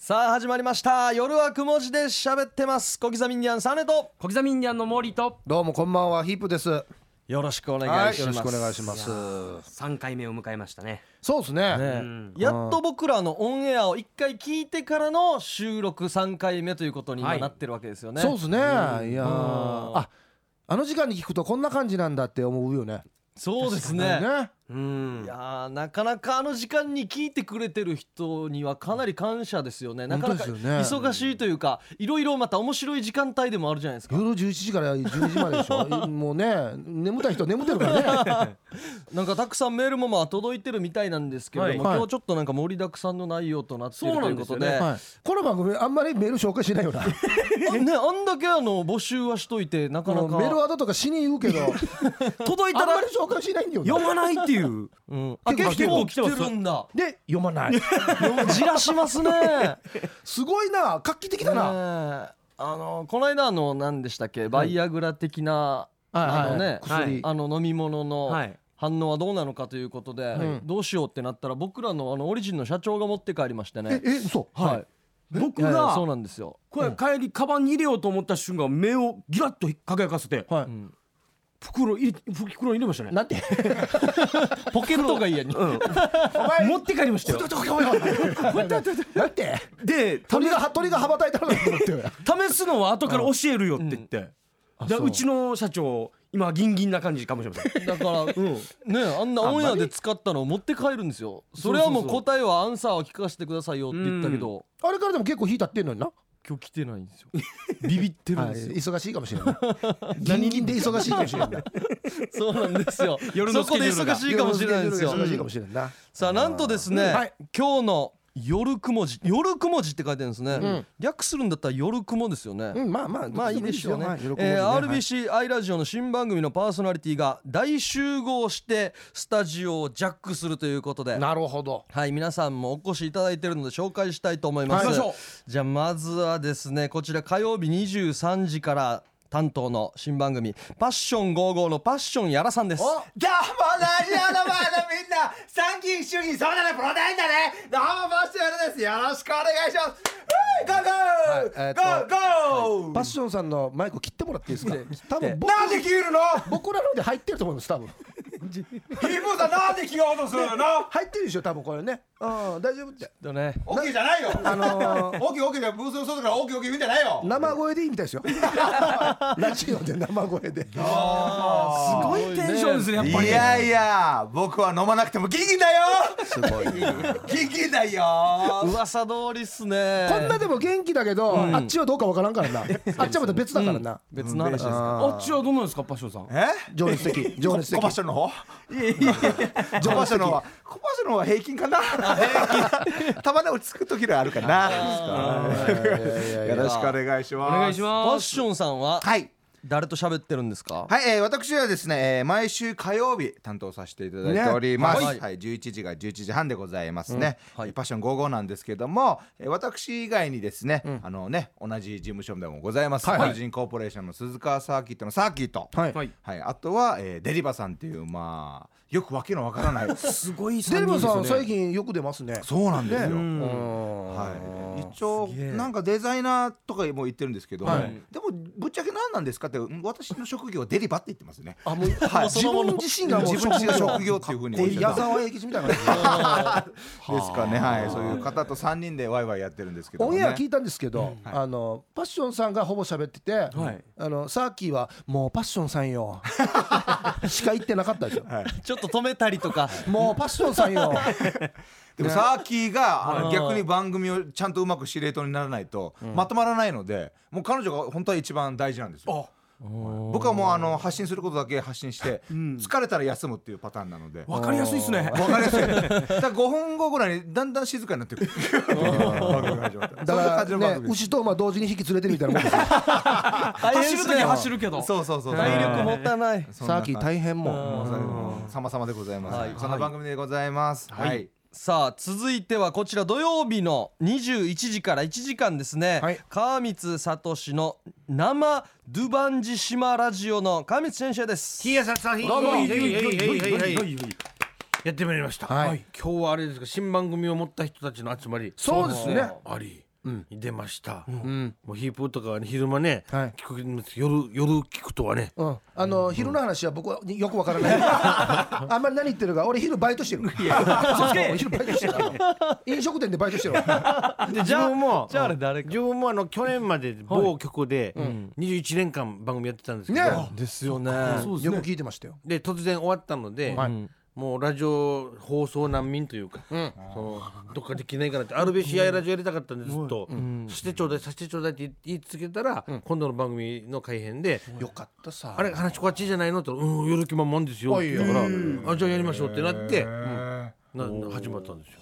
さあ始まりました。夜はくも字で喋ってます。小刻みインディアンサネと。小刻みインディアンの森と。どうもこんばんはヒープです。よろしくお願はいい、します、よろしくお願いします。3回目を迎えましたね。そうですね。ね。うん。やっと僕らのオンエアを一回聞いてからの収録3回目ということに今はい。なってるわけですよね、そうですね。いやうん。ーあ、あの時間に聞くとこんな感じなんだって思うよね。そうですねね。うんいやーなかなかあの時間に聞いてくれてる人にはかなり感謝ですよねなかなか忙しいというかいろいろまた面白い時間帯でもあるじゃないですか夜11時から12時まででしょ。もうね、眠たい人は眠ってるからね。なんかたくさんメールもまあ届いてるみたいなんですけれども、はい今日ちょっとなんか盛りだくさんの内容となっているというんことでねはい。この番組あんまりメール紹介しないよな。あ ねあんだけあの募集はしといてなかなか。メールワードとかしに言うけど、届いたらあんまり紹介しないんだよ。な。読まないっていう。うん、あ結構来てるんだで読まない。じらしますね。すごいな、画期的だな。あのこの間あの何でしたっけ？バイアグラ的な、あのね、薬。あの飲み物のはい。反応はどうなのかということで、ん。どうしようってなったら僕らのあのオリジンの社長が持って帰りましてえね、え、嘘。はい僕がそうなんですよ、これ帰りカバンに入れようと思った瞬間目をギラッと輝かせてはい。うん。袋入れ袋入れましたね。なんて？ポケットがいいやに、うん。持って帰りましたよ。なんて？で鳥が鳥が羽ばたいたの。試すのは後から教えるよって言って。う。うちの社長今ギンギンな感じかもしれません。だから、ねあんなオンエアで使ったのを持って帰るんですよ。それはもう答えはアンサーを聞かせてくださいよって言ったけど、あれからでも結構火立ってんのにな？今日来てないんですよ。ビビってるんはいですよ、忙しいかもしれない。何人で忙しいかもしれない。そうなんですよ。夜のそこで忙しいかもしれないんですよ。忙しいかもしれないな。さあなんとですね、はい。今日の夜雲字夜雲字って書いてるんですね、ん。略するんだったら夜雲ですよね、うん、まあまあ、まあいいでしょうね。はい喜ぶえーはい。RBC アイラジオの新番組のパーソナリティが大集合してスタジオをジャックするということで。なるほど。はい皆さんもお越しいただいているので紹介したいと思います、はい。じゃあまずはですねこちら火曜日23時から担当の新番組「パッション55」のパッションやらさんです。どうもラジオの前のみんな参議院衆議院そうだねプロテインだね。どうもバッシュヤルです。よろしくお願いします。ゴーゴはいえーっとーゴーゴーパッションさんのマイク切ってもらっていいですか？多分僕なんで切るの？僕らので入ってると思います。多分ヒープーさんなんで切ろうとするの入ってるでしょ。多分これね。うん、大丈夫って。とねオッケーじゃないよあのーオッケーオッケーでブースの外からオッケーオッケー言うんじゃないよ生声でいいみたいですよ。ラジオで生声で。すごいテンションですねやっぱりいやいや僕は飲まなくてもギンギンだよすごい。ギンギンだよ噂通りっすねこんなでも元気だけど、あっちはどうかわからんからな。あっちはまた別だからな。別の話ですかあっちはどうなんですかパッションさんえ？情熱的、情熱的コパッ。ションの方いやいやいやコパッションの方はコションの方は平均かな？たまに落ち着く時があるかな。よろしくお願いします。お願いしパます。ッションさんは？はい誰と喋ってるんですか？はい、えー、私はですね、えー毎週火曜日担当させていただいております。ねは、はいい11時が11時半でございますね。うんはいパッション55なんですけども、えー私以外にですね、あのね、同じ事務所でもございます。はいはいオリジンコーポレーションの鈴川サーキットのサーキット。はい。はいはい、あとは、えーデリバさんっていうまあよくわけのわからない。すごいデルマさん最近近よく出ますね。そうなんですよ。うん。はい、一応なんかデザイナーとかも言ってるんですけど、はい。でもぶっちゃけ何なんですかってうん私の職業はデリバって言ってますね。あもうはい。自分自身が自分自身が職業っていうふうに矢沢永吉みたいな感じですかね、はい、そういう方と三人でワイワイやってるんですけどもね。オンエア聞いたんですけど、あのパッションさんがほぼ喋ってて、はい。あのサーキーはもうパッションさんよ。しか言ってなかったでしょ、ちょっと止めたりとか。もうパッションさんよ。でもサーキーが逆に番組をちゃんとうまく司令塔にならないとまとまらないので、もう彼女が本当は一番大事なんですよ。僕はもうあの発信することだけ発信して、疲れたら休むっていうパターンなので。わかりやすいですね。わかりやすい。だから5分後ぐらいにだんだん静かになってくる。だからね牛と馬同時に引き連れてるみたいなもんですよ。走る時は走るけど。そうそうそう。体力持たない。そんなサーキー大変も。もうそれも様々でございます、はい。そんな番組でございます。はい、さあ続いてはこちら土曜日の21時から1時間ですね、はい。川光聡の生ドゥバンジ島ラジオの川光先生です。どうもやってまいりました、はい。今日はあれですか新番組を持った人たちの集まり。そうですね。あり。に出ました、うん。もうヒープーとかはね昼間ね、はい。聞くんです夜夜聞くとはね。うん、あの昼の話は僕はよくわからない。あんまり何言ってるか、俺昼バイトしてる。昼バイトしてる。から。飲食店でバイトしてる。わ。で自分も。じゃああれ誰か。自分もあの去年まで某局で21年間番組やってたんですけど、ね。ですよね。よく聞いてましたよ。で突然終わったので、うんもうラジオ放送難民というか、うん。そのどっかできないかなって RBCI ラジオやりたかったんでずっと、ん。させてちょうだいさせてちょうだいって言い続けたら、今度の番組の改編でよかったさ。あれ話こっちじゃないの？って言ったらうんやる気満々ですよ」って言ったから「あじゃあやりましょう」ってなってな始まったんですよ。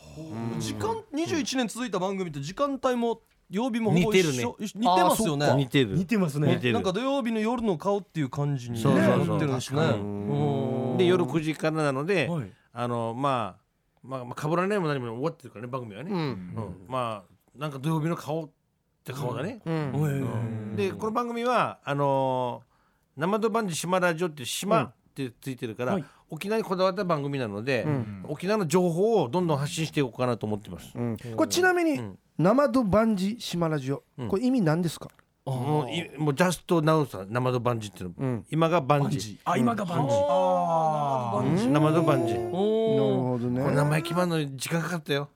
時間21年続いた番組って時間帯も曜日もほぼ一緒。似てるね。似てますよね。似てる。似てますね。なんか土曜日の夜の顔っていう感じになってるんですね。うん。で夜9時からなので、はい。あのまあまあまあかぶらないも何も終わってるからね番組はね、うん。うん。まあなんか土曜日の顔って顔だね、うん。でこの番組はあのー生ドバンジ島ラジオっていう島ってついてるから、はい。沖縄にこだわった番組なので、沖縄の情報をどんどん発信していこうかなと思ってます、うん。これちなみにん生ドバンジ島ラジオ。これ意味何ですか？もういもうジャストナウさん生ドバンジっていうの、うん。今がバンジ。あ今がバンジ。生ドバンジ。なるおほどこれ名ね。前決まるのに時間かかったよ。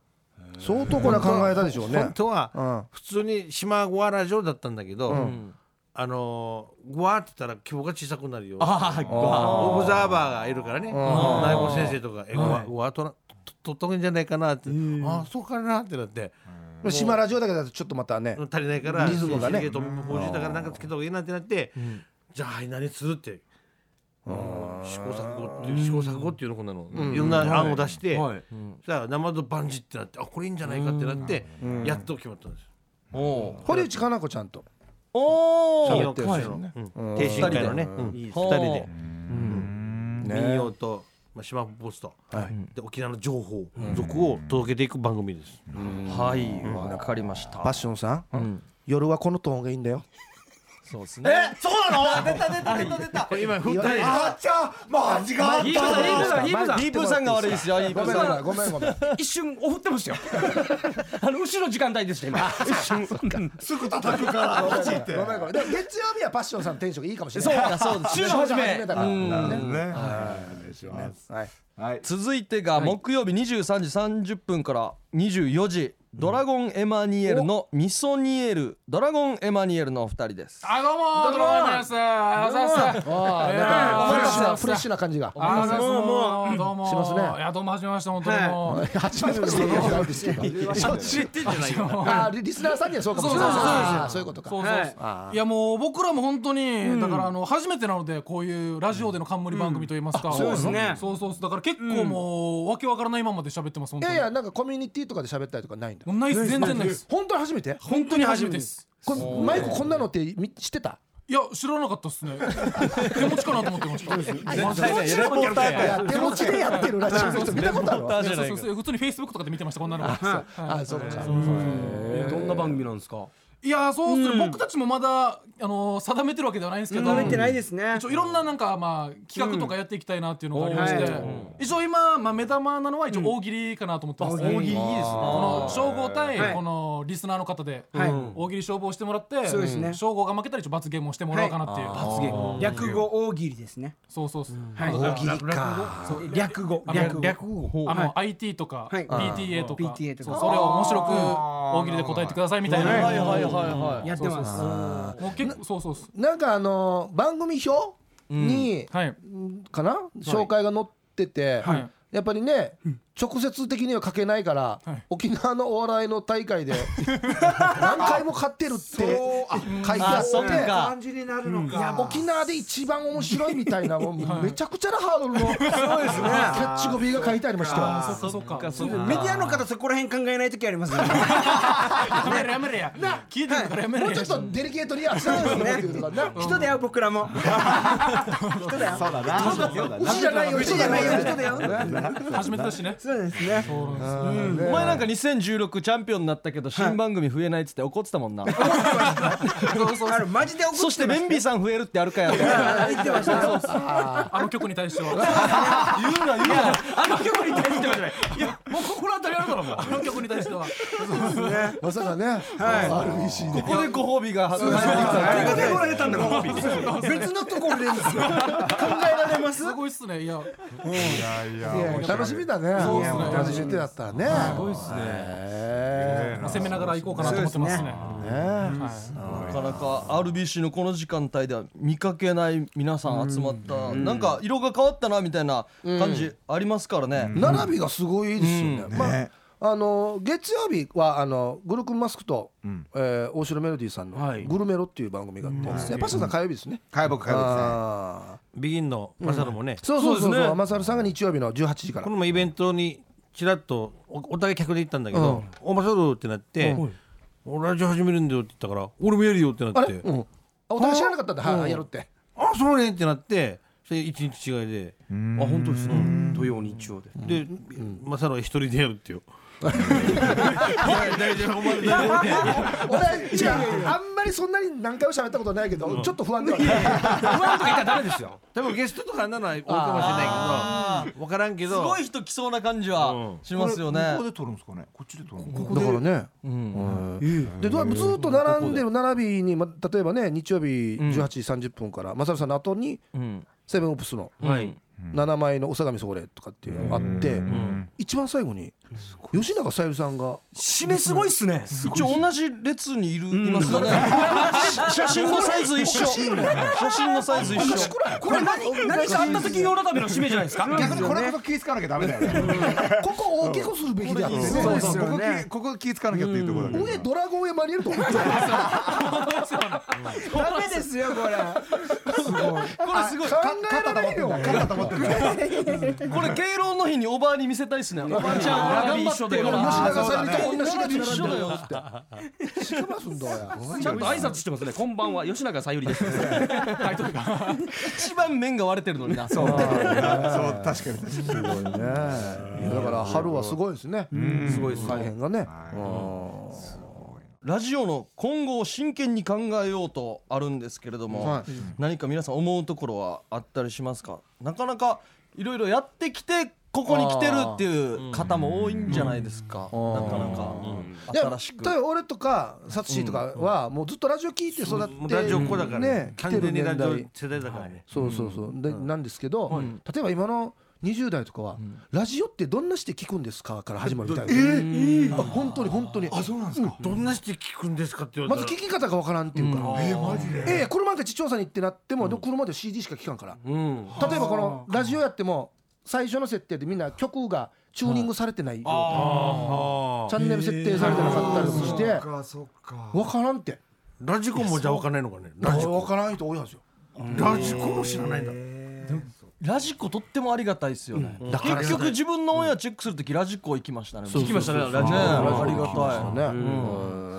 相当これは考えたでしょうね。本。当はうん。普通に島ゴアラジオだったんだけど、うん。あのー、ゴアって言ったら規模が小さくなるよあオブザーバーがいるからね。内部先生とか「えゴアゴアとなと取っとくんじゃないかな」って「ああそうかな」ってなって島ラジオだけだとちょっとまたね。足りないからリズムがね。シリゲート報酬だからなんかつけた方がいいなってなってじゃあはい何するって試行錯誤っていう試行錯誤っていうのこんなのいろんな案を出してはい。さあ生とバンジってなってあこれいいんじゃないかってなってやっと決まったんですお堀内かな子ちゃんと。おー。喋ってるんですよ。ね。うん。定新会のね。うん。いいで。二人で。ね。民謡とまあ島ポストはい。で沖縄の情報。続を届けていく番組です。はい。わかりました。パッションさん、ん。夜はこのトーンがいいんだよ。そうですね。そうなの？出た出た出た。出た今振ったりあっちゃマジがヒープさんヒープさん。ヒープさんヒープーさん。が悪いですよごめんごめんごめん。一瞬おふってましたよ。あの後ろ時間帯でした今。一瞬。すぐ叩くから。マジってごめんごめん。でも月曜日はパッションさんのテンションがいいかもしれない。だそうです週の初めだから。うん。ね。はい。はい。続いてが木曜日23時30分から24時ドラゴンエマニエルのミソニエル。ドラゴンエマニエルのお二人です。あどうもどうもですあざっす。あなんかフレッシュあなフレッシュな感じが。あざっすもうどうもしますね。いやどうもはじめまして本当にもう。初めてですけど。そってんじゃないよ。ああ、リリスナーさんにはそうかもしれない。そうそうそうああそういうことか。そうそうそう。い。やもう僕らも本当にだからあの初めてなのでこういうラジオでの冠番組といいますか。そうですね。そうそうだから結構もうわけわからないままで喋ってます本当に。いやいや、なんかコミュニティとかで喋ったりとかないんだ。もうないです全然ないです本当に初めて？本当に初めてです。これマイクこんなのってみ知ってた？いや知らなかったっすね。手持ちかなと思ってました。い。や手持ちでやってるラジオの人見たことあるわ。そうそうそう。普通にフェイスブックとかで見てましたこんなのが。あ、そうか。えどんな番組なんですか？いやそうする、僕たちもまだあの定めてるわけではないんですけど、食べてないですね。一応いろんななんかまあ企画とかやっていきたいなっていうのがありまして、一応今、まあ、目玉なのは一応大喜利かなと思ってます、大喜利いいですね。この称号対はい。このリスナーの方ではい。大喜利勝負をしてもらって、そうですね。称号が負けたら一応罰ゲームをしてもらおうかなっていう、罰ゲーム。略語大喜利ですね。そうそうそう、はい。大喜利か。略語？略語。略語。あの、IT とか、はい。PTA とか。PTA とか。そうそれを面白く大喜利で答えてくださいみたいな、はいはい。はいはいやってます。もう結構そうそうなんかあの番組表にはい。かな？紹介が載っててはい。やっぱりね直接的には書けないからはい。沖縄のお笑いの大会で 何回も勝ってるって書いてあっってか感じになるのいや沖縄で一番面白いみたいなもうめちゃくちゃなハードルの キャッチコピーが書いてありましたメディアの方そこら辺考えない時ありますね。やめろやめろや。聞いてるからやめろ。やもうちょっとデリケートにやってたんですね人だよ僕らも。人だよ。そうだなそうだな牛じゃないよ。人じゃないよ。人だよ。初めてだしねそうですね。お前なんか2016チャンピオンになったけど新番組増えないっつって怒ってたもんな。あれマジで怒ってそしてベンビーさん増えるってあるかやって言ってました。あの曲に対しては。言うな言うな。あの曲に対してはじゃない。いやもうここら当たりあるだろもうあの曲に対しては。まさかね。RBC で。ここでご褒美が。入ってきたここでもらえたんだご褒美。別のところで考えられます。すごいっすね。いや。いや楽しみだね。そうっすね。楽しみだったらね。すごいっすね。まあ攻めながら行こうかなと思ってますね。なかなか RBC のこの時間帯では見かけない皆さん集まった。なんか色が変わったなみたいな感じありますからね。並びがすごいですよね。まああの月曜日はあのグルクンマスクと、えー大城メロディーさんのはい「グルメロ」っていう番組があって、やっぱそんな火曜日ですね。火曜日火曜日ですね。ビギンのマサルもね、そうそうそう。そうですね。そう、マサルさんが日曜日の18時から。こ。の前イベントにちらっとおお互い客で行ったんだけど「おマサル」ってなって「俺ラジオ始めるんだよ」って言ったから「俺もやるよ」ってなって。あれ、うん、あお互い知らなかったんだ、はい、やるって。「あそうね」ってなってそれ一日違いで。あ本当ですね。土曜日曜で。でマサルは一人でやるってよ 俺、違う、あんまりそんなに何回も喋ったことないけど、ちょっと不安ではない。不安とか言ったらダメですよ多分ゲストとかなのは多いかもしれないけど。分からんけすどごい人来そうな感じはしますよね。ここで撮るんですかね？こっちで撮るだからね、うん。でどうずっと並んでる並びに、ま、例えばね日曜日18時30分から、マサルさんの後にうんセブンオプスの。はい。7枚のお相模それとかっていうのがあって、一番最後に吉永小百合さんが締めすごいっすね。一応同じ列にいるいますよね写真のサイズ一緒。写真のサイズ一緒。これ何？何？かあった時用のための締めじゃないですか。逆にこれこそ気ぃつかなきゃダメだよね。ここ大きくするべきだってね。そうそうここ気ここ気ぃつかなきゃっていうところだ上ドラゴンエマニエルと思ってダメですよこれ。これすごい。考えられるよ これ敬老の日におばあに見せたいっすね。おばあちゃん頑張ってるか吉ら永小百合と同じ列一緒だよって。知ってますんだよ。ちゃんと挨拶してますね。こんばんは。吉永さゆりです。一番面が割れてるのにな。そう。そう確かに。すごいね。だから春はすごいですね。すごい大変がねラジオの今後を真剣に考えようとあるんですけれども、はい。何か皆さん思うところはあったりしますか？なかなかいろいろやってきてここに来てるっていう方も多いんじゃないですか、なかなか、いや新しく。例えば俺とかサツシーとかはもうずっとラジオ聞いて育ってもうラジオっ子だからね。ね来てる完全にラ年ジオ代世代だからね。そうそうそう。でなんですけど例えば今の20代とかはラジオってどんなして聞くんですか？から始まるみたいですあ本当に本当に。あそうなんですか。どんなして聞くんですかって言われたら。まず聞き方がわからんっていうか。らえマジで？ええ車で地調査に行ってなってもでも車で CD しか聞かんから。例えばこのラジオやっても最初の設定でみんな曲がチューニングされてない状態。あチャンネル設定されてなかったりして。かそっか。わからんって。ーラジコンもじゃあ分かんないのかね。ラジわからん人多いはずよ。ラジコンも知らないんだラジコとってもありがたいですよね、だから結局自分のオンエアチェックするときラジコ行きましたね。聞きましたね。ラジねオありがたい。ね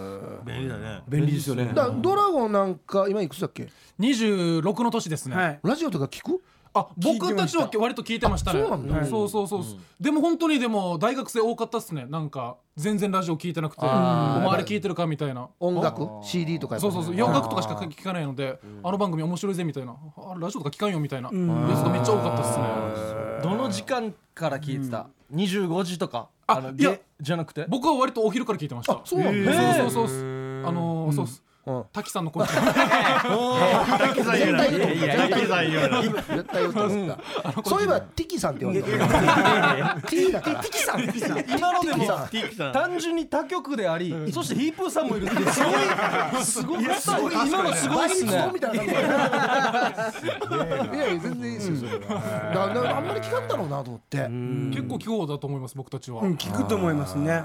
便利だね。便利ですよね。だからドラゴンなんか今いくつだっけ？26の年ですね、はいラジオとか聞く？あ僕たちは割と聞いてましたね。そうなんだ。そうそうそうでも本当にでも大学生多かったっすね。なんか全然ラジオ聞いてなくて。お周り聞いてるかみたいな。音楽？CD とかそうそうそう。洋楽とかしか聞かないのであの番組面白いぜみたいな。あラジオとか聞かんよみたいな。やつがめっちゃ多かったっすね。どの時間から聞いてた、25時とか？あいや。じゃなくて？僕は割とお昼から聞いてました。そうなんだ。そうそうそうそう。あのーそうっす。うん滝さんの声。絶対言うと思った絶対言うと思ったそういえばティキさんって言われたティだ。からティキさん。今のでも単純に他局であり、そしてヒープーさんもいるってすごい。すごかった今のすごい。っすねみたいい。やいや全然いいですよあんまり聞かんだろうなと思って。結構聞こうだと思います僕たちは。うん聞くと思いますね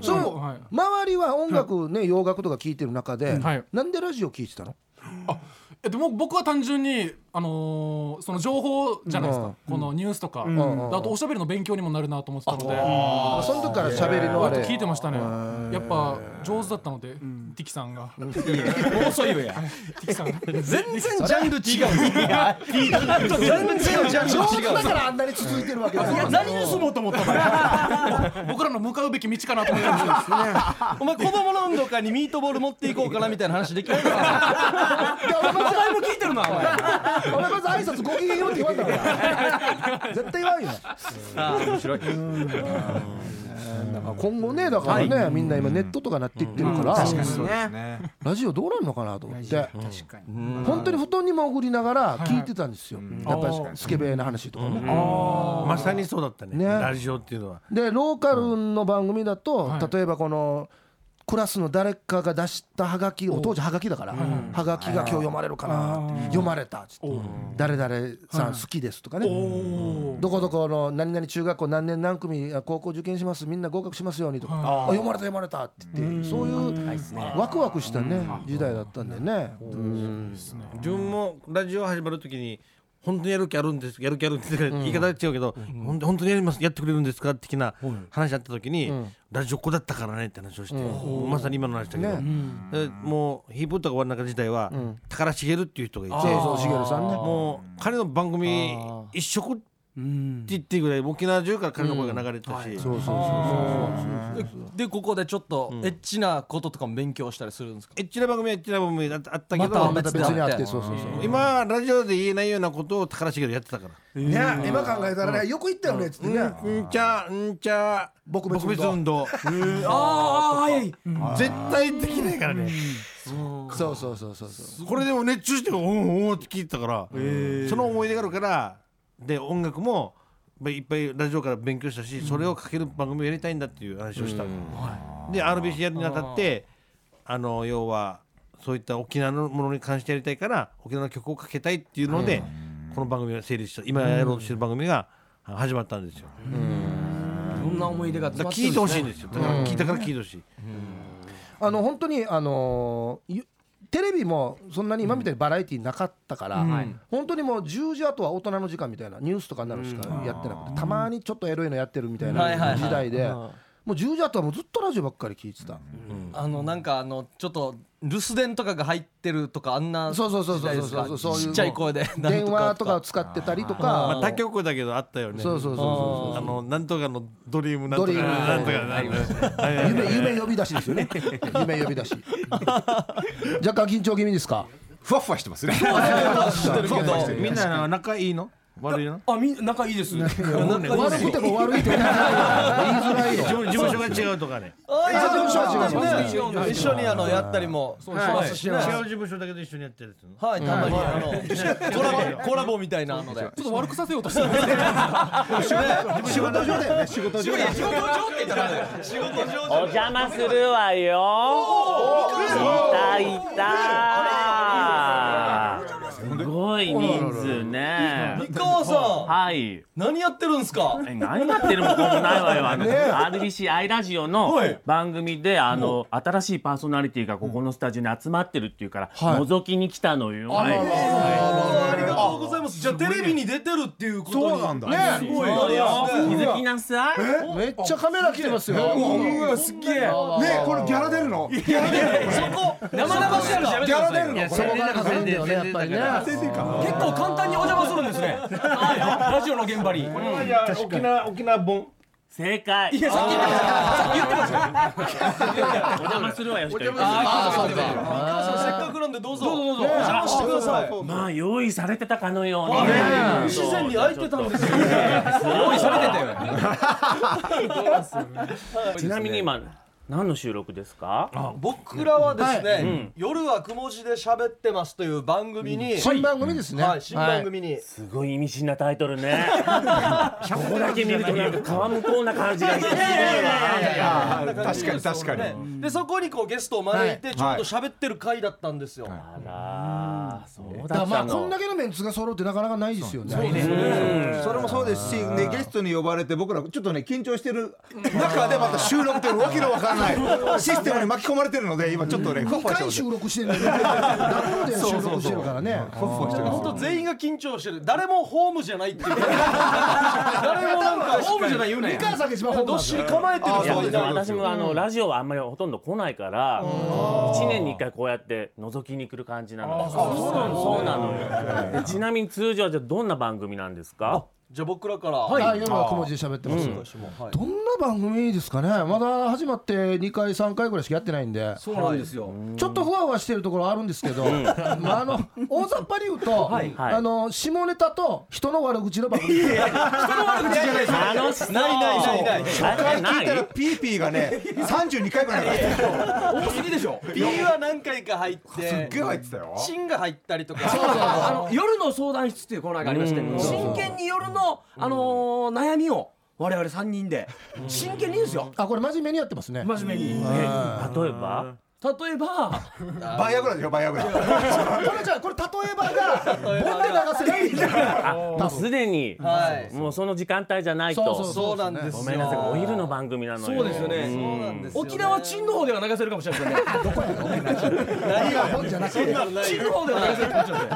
そう。はい。周りは音楽ね洋楽とか聞いてる中ではい。なんでラジオ聞いてたの？えでも僕は単純にあのーその情報じゃないですか、このニュースとか、であとおしゃべりの勉強にもなるなと思ってたので、その時から喋りのあれ割と聞いてましたね。やっぱ上手だったので、ティキさんが、遅いよやティキさんが。全然ジャンル違う。全然ジャンル上手違うだからあんなに続いてるわけだよ何盗もうと思ったの？僕らの向かうべき道かなと思いましたお前子供の運動会にミートボール持っていこうかなみたいな話できないからいや俺も前も聞いてるなお前。お前まず挨拶ごきげんようって言わんだから。絶対言わんよ。面白い。だから今後ねだからね、みんな今ネットとかなっていってるから、そうですね。ラジオどうなるのかなと思って。確かに。本当に布団に潜りながら聞いてたんですよ、やっぱりスケベな話とかね、まさにそうだったね。ね。ラジオっていうのは。でローカルの番組だと、例えばこのクラスの誰かが出したハガキを当時ハガキだから、ハガキが今日読まれるかなって読まれたっつって誰々さん好きですとかね。どこどこの何々中学校何年何組高校受験しますみんな合格しますようにとか。あ読まれた読まれたって言ってそういうワクワクしたね時代だったんでね。自分もラジオ始まるときに本当にやる気あるんですやる気あるんですか？言い方は違うけど、本当本当にやりますやってくれるんですか？的な話あった時に、ラジオっ子だったからねって話をして、まさに今の話だけど、でもうヒープホップとか終わる中自体は、宝茂っていう人がいてそうそうしげるさんね。もう彼の番組一色って言ってぐらい沖縄中から彼の声が流れてたし、そうそうそうでここでちょっとエッチなこととかも勉強したりするんですかエッチな番組はエッチな番組あったあったけど、またまた別にあってそうそうそう今はラジオで言えないようなことを宝茂でやってたから。ね今考えたらねよく言ったよねっつってねうんちゃんちゃ撲滅運動運動ああはい絶対できないからねそうそうそうそうそうこれでも熱中しておんおんって聞いてたからその思い出があるからで音楽もいっぱいラジオから勉強したしそれをかける番組をやりたいんだっていう話をしたで RBC やるにあたってあの要はそういった沖縄のものに関してやりたいから沖縄の曲をかけたいっていうのでこの番組が成立した。今やろうとしてる番組が始まったんですよ。どんな思い出が聞いてほしいんですよ。だから聞いたから聞いてほしい。あの本当にあのーゆテレビもそんなに今みたいにバラエティーなかったから、本当にもう10時後は大人の時間みたいなニュースとかになるしかやってなくて、たまにちょっとエロいのやってるみたいない時代で、もう10時後はもうずっとラジオばっかり聞いてた、あのなんかあのちょっと留守電とかが入ってるとかあんなそうそうそうそうそうそう。いうちっちゃい声で 電話とかをか使ってたりとか、まあ他局だけどあったよね。そうそうそうそうあのなんとかのドリームなんとか。ドリームなんとか。なんとか。夢夢呼び出しですよね。夢呼び出し。若干緊張気味ですか？ふわふわしてますね。みんな仲いいの？悪いのあみ 仲いいです。悪くても悪いって言いづらいよ事務事務所が違うとかね。あ事務所は違い。ますねね一緒にあのやったりもしますしね違う事務所だけど一緒にやってるはいたまに。あのコラボコラボみたいなので。ちょっと悪くさせようとしてる。仕事上だよ。ね仕事上お邪魔するわよ。いたいたすごい人数ね。三河さん。はい。何やってるんですか？え何やってるもんもないわ。よあの、RBC アイラジオの番組であの新しいパーソナリティがここのスタジオに集まってるっていうから、覗きに来たのよ、はいありがとうございますじゃあテレビに出てるっていうことにそうなんだすごい気づきなさいめっちゃカメラ来てますよすっげえねこれギャラ出るのギャラ出るのこれ生々しい話やめてくださいギャラ出るのそこからかかるんだよねやっぱりね結構簡単にお邪魔するんですね。は いラジオの現場に。沖縄沖縄本。正解。いやさっき言ってました。さっき言ってましたお邪魔するわよ一人ああそうかせっかくなんでどうぞ。どうぞどうぞ。お邪魔してください。まあ用意されてたかのように。不自然に空いてたんですよ。用意されてたよ。ちなみに今何の収録ですか？僕らはですね夜はくも字で喋ってますという番組に新番組ですね。はい新番組に。すごい意味深なタイトルね。ここだけ見るとなんか川向こうな感じがしてすごいわ確かに確かに。ねでそこにこうゲストを招いてちょうど喋ってる回だったんですよ。あらそうだまあこんだけのメンツが揃うってなかなかないですよね。それもそうですし、ね、ゲストに呼ばれて僕らちょっとね緊張してる中でまた収録というわけのわからない。システムに巻き込まれてるので今ちょっとねふわ2ふわしてます。回収録してるんだよね。ダブルで収録してるからね。本当全員が緊張してる。誰もホームじゃないっていう。誰もなんかホームじゃない言うね。三河さんが一番本番どっしり構えてるいや人いない私もあのラジオはあんまりほとんど来ないから1年に1回こうやって覗きに来る感じなのそうなのよでちなみに通常はじゃあどんな番組なんですかじゃあ僕らから。はい、夜はくも字で喋ってます、私もはい。どんな番組ですかね。まだ始まって2回3回ぐらいしかやってないんで。そうなんですよ。ちょっとふわふわしてるところあるんですけど、まあ、あの大雑把に言うと、はい。あの下ネタと人の悪口の番組。です楽しそう。ないないない。ない初聞い？たらピーピーがね32回ぐらい入ってた多すぎでしょ。B は何回か入ってすっげえ入ってたよ。芯が入ったりとか。あの夜の相談室っていうコーナーがありまして。真剣に夜のあのー悩みを我々3人で。真剣にですよ。あこれ真面目にやってますね。真面目に。例えば？例えば。バイアグラでしょバイアグラ。これじゃあこれ例えばがボンで流せないもうすでにはい。もうその時間帯じゃないと。そうそうそうなんですよごめんなさいお昼の番組なのよ。そうですよね。そうなんですよね。沖縄チンの方では流せるかもしれないですよね何がボンじゃなくてチンの方では流せるかもしれない。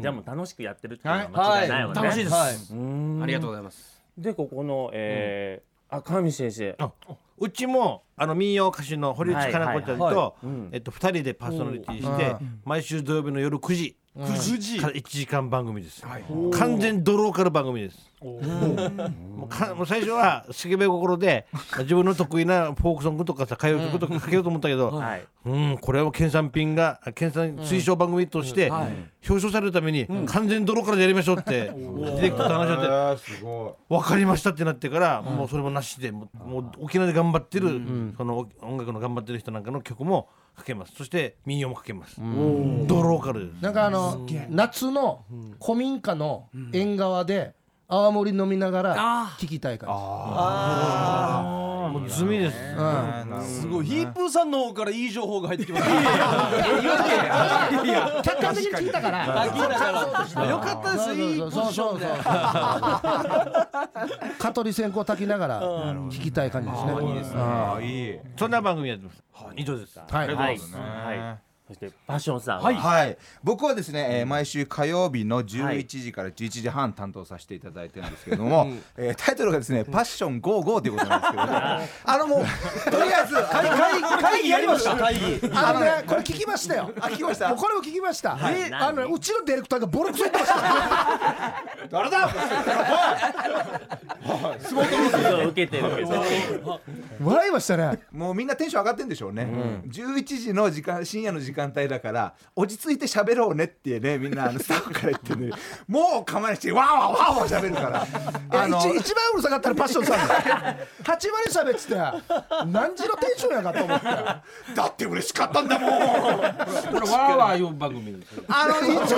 じゃあもう楽しくやってるっていうのは間違いないわね。楽しいです。はい。ありがとうございます。でここのえーあ川見先生うちもあの民謡歌手の堀内加奈子ちゃんはいはいとえっと二人でパーソナリティして毎週土曜日の夜9時9時から1時間番組です。完全ドローカル番組です。もうかもう最初はスケベ心で自分の得意なフォークソングとかさ歌謡曲とかかけようと思ったけどはい。うんこれは県産品が県産推奨番組として表彰されるために完全ドローカルでやりましょうってディレクターと話し合って分かりましたってなってから、もうそれもなしでもうもう沖縄で頑張ってる、その音楽の頑張ってる人なんかの曲もかけます。そして民謡もかけます、ドローカルです。なんかあの夏の古民家の縁側で泡盛飲みながら聞きたい感もう済みです、すごい。ヒープーさんの方からいい情報が入ってきました。じ客観的に聞いたから。あ聞いたから。よかったですいいポそうジションで。そうそう蚊取り線香炊きながら聞きたい感じですね。いいですね。あいい。そんな番組やってます、以上です。はい。はいはいそしてパッションさんは？はい、僕はですね、えー毎週火曜日の11時から11時半担当させていただいてるんですけれども、えータイトルがですね「パッション55」ということなんですけど、ね、あのもうとりあえず会会議やりました？会議。あのねこれ聞きましたよ。あ聞きました？もうこれも聞きました。え何あのねうちのディレクターがボロクソ言ってました。誰だ？そう受けてる受けてる笑いましたね。もうみんなテンション上がってんでしょうね、11時の時間深夜の時間帯だから落ち着いて喋ろうねってねみんなあのスタッフから言ってね もう構えしてわーわーわーわー喋るから。いや一一番うるさかったのパッションさんだ8割喋ってて何時のテンションやかと思って。だって嬉しかったんだもん。これわーわーいう番組あの一応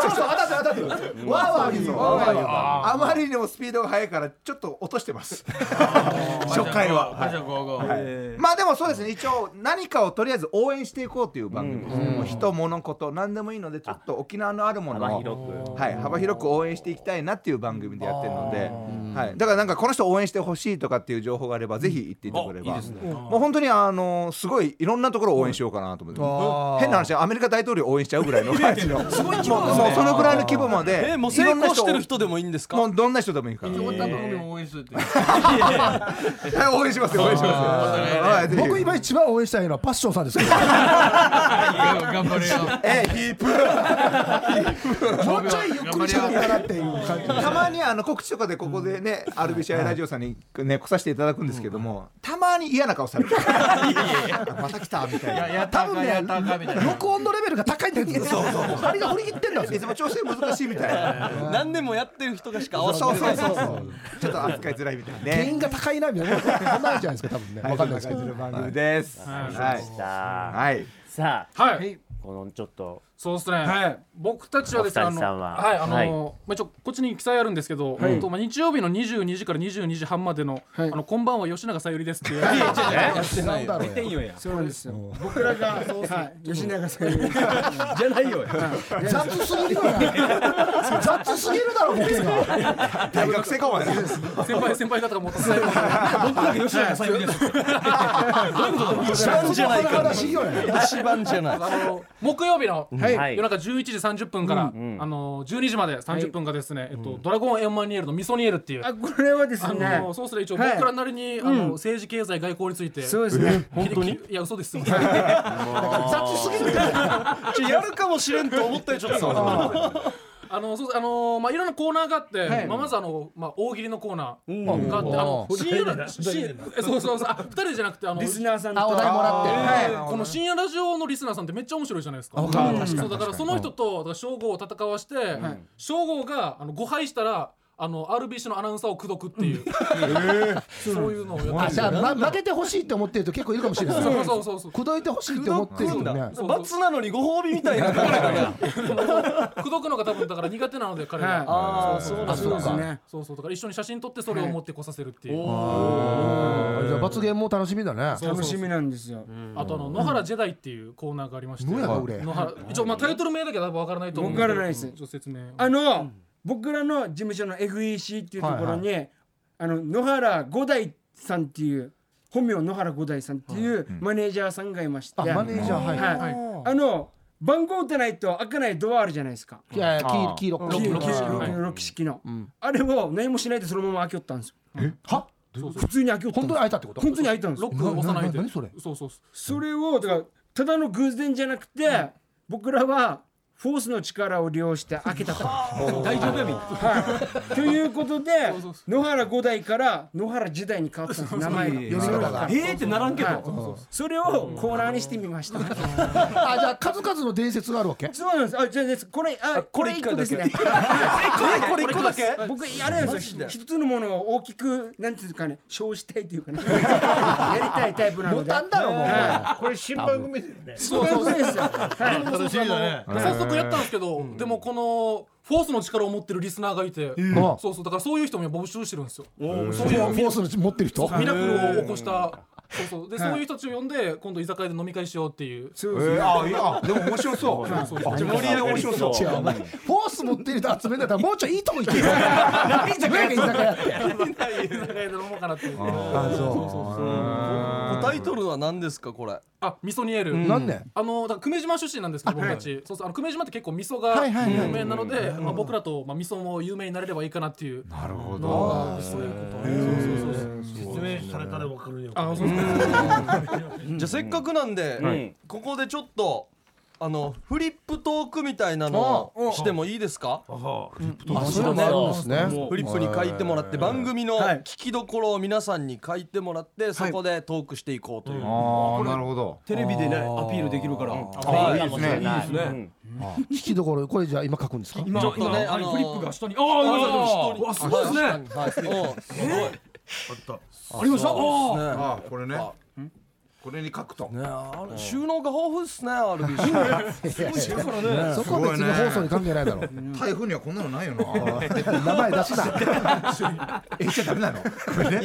そうそう当たって当たってる。わーわー言うのわーわー言うのあまりにもスピードが速いからちょっと落としてます。初回は、はい。まあでもそうですね。一応何かをとりあえず応援していこうという番組です。う人物事何でもいいのでちょっと沖縄のあるものを幅広く。はい、幅広く応援していきたいなっていう番組でやってるので、はい、だからなんかこの人応援してほしいとかっていう情報があればぜひ言っていてくれれば、もう本当にあのすごいいろんなところを応援しようかなと思って、変な話アメリカ大統領を応援しちゃうぐらいの。感じのすごい規模もうもうそのぐらいの規模まで。えもう成いろんな人功してる人でもいいんですか？もうどんな人でもいいから、こんな番組を応援するってはい応援しますよ応援しますよ。はい僕今一番応援したいのはパッションさんですけど。頑張れよ。えヒープ もうちょいゆっくり喋ったらっていう感じたまにあの告知とかでここでね RBCI ラジオさんにね来させていただくんですけどもたまに嫌な顔されるまた来たみたいな。多分ね録音のレベルが高いんだよ。そうそう針が振り切ってんだよ。いつも調整難しいみたいな。何年もやってる人がしか合わせない。そうそうそう ちょっと扱いづらいみたいなね。原因が高いなみたいなそんなんじゃないですか多分ね。はい。わかんないですけど。番組です。はい。さあはい。さあはい。このちょっとそうですね、僕たちはですねお二人さんは。はいあの、はい。まあ、一応こっちに記載あるんですけど、えっとまあ、日曜日の22時から22時半までの「あのこんばんは吉永小百合です」っていう。そうなんですよ。僕らがはい。吉永さんにじゃないよ。雑すぎるわ雑すぎるだろボケが大学生かもね先輩先輩方が持たせない。僕だけ吉永小百合ですって一番じゃないか一番じゃない。あの木曜日のはい。夜中11時30分から、あの12時まで30分がですね、えっとドラゴンエンマニエルのミソニエルっていう。あこれはですあねのそうすると一応はい。僕らなりに、あの政治経済外交について。そうですね。本当に？いや嘘です 雑すぎる。ちょやるかもしれんと思ったよちょっとあのそうあのーまあいろんなコーナーがあって、はい。まあまずあのまあ大喜利のコーナーがあって、あの深夜ラ深夜えそうそうそう。あ二人じゃなくてあのリスナーさんと。あお題もらって。はい。この深夜ラジオのリスナーさんってめっちゃ面白いじゃないですか。わかるうんそうだからその人とだから正吾を戦わして、正吾があの誤敗したらあの RBC のアナウンサーを口説くっていう、そういうのをやってあじゃあ、ま、負けてほしいって思ってる人結構いるかもしれない。そうそうそうそう。口説いてほしいって思ってる人ね。そう。罰なのにご褒美みたいな。口説くのが多分だから苦手なので彼が。ああそうなんそう。ですねそうそう。だから一緒に写真撮ってそれを持ってこさせるっていう。あじゃあ罰ゲームも楽しみだね。そう楽しみなんですよ。あとあの野原ジェダイっていうコーナーがありまして。野原俺野原一応まあタイトル名だけ多分わからないと思うんわからないです。ちょっと説明を。あの僕らの事務所の FEC っていうところにあの野原五代さんっていう本名野原五代さんっていうマネージャーさんがいまして。あマネージャーはい。はい。あの番号打たないと開かないドアあるじゃないですか。いやいや黄黄色黄色黄色の。6式の。あれを何もしないでそのまま開けよったんですよ。は？普通に開けよったん本当に開いたってこと？本当に開いたんですロックを押さないで。な何それ？そうそう。そう。それをだからただの偶然じゃなくて僕らはフォースの力を利用して開けたと。大丈夫やみ。はい、ということで野原五代から野原時代に変わったんです。名前が。読み方がはいえーってならんけど。はい。それをコーナーにしてみました。あじゃあ数々の伝説があるわけ？そうなんです。あじゃあです。これあこれ一個ですね。これ一個だけ？僕あれなんですよ。一つのものを大きくなんていうかね。称したいというかね。やりたいタイプなので。ボタンだろもうはこれ新番組だよね。いそういう。ことですよ。はい。楽しみだねやったんですけど、でもこのフォースの力を持ってるリスナーがいて、あそうそうだからそういう人も募集してるんですよ。フォースの持ってる人？ミラクルを起こした。そうそう。で、そういう人たちを呼んで今度居酒屋で飲み会しようっていう。そうですねあいやでも面白そう。そうそう盛り上がり面白そう違うお前フォース持ってる人集めんだったらもうちょいいいとこ行けよ。何居酒屋居酒屋って。居酒屋で飲もうかなっていう。あそタイトルは何ですかこれ？あ、味噌煮える。うなんで？あのだから久米島出身なんですけど僕たち、そうそうあの久米島って結構味噌が有名なので、まあ僕らとまあ味噌も有名になれればいいかなっていう。なるほのがそういうこと。そうそうそう説明されたら分かるよ。あ、そうそう。じゃあせっかくなんで、んここでちょっとあのフリップトークみたいなのをしてもいいですか？ああ。それもあるんですね。フリップに書いてもらって番組のはい。聞きどころを皆さんに書いてもらってそこでトークしていこうという、ああなるほど。テレビでねアピールできるから。あい。いですね。いいですね。聞きどころこれじゃあ今書くんですか？今ちょっとねあのフリップが下に。ああわすごいですね。はい、はい、すごい。ありました。あああこれねこれに書くと。ねあれ収納が豊富ですね RBC そこは別に放送に関係ないだろ。台風にはこんなのないよな。名前出すな え言っちゃダメなの？これね。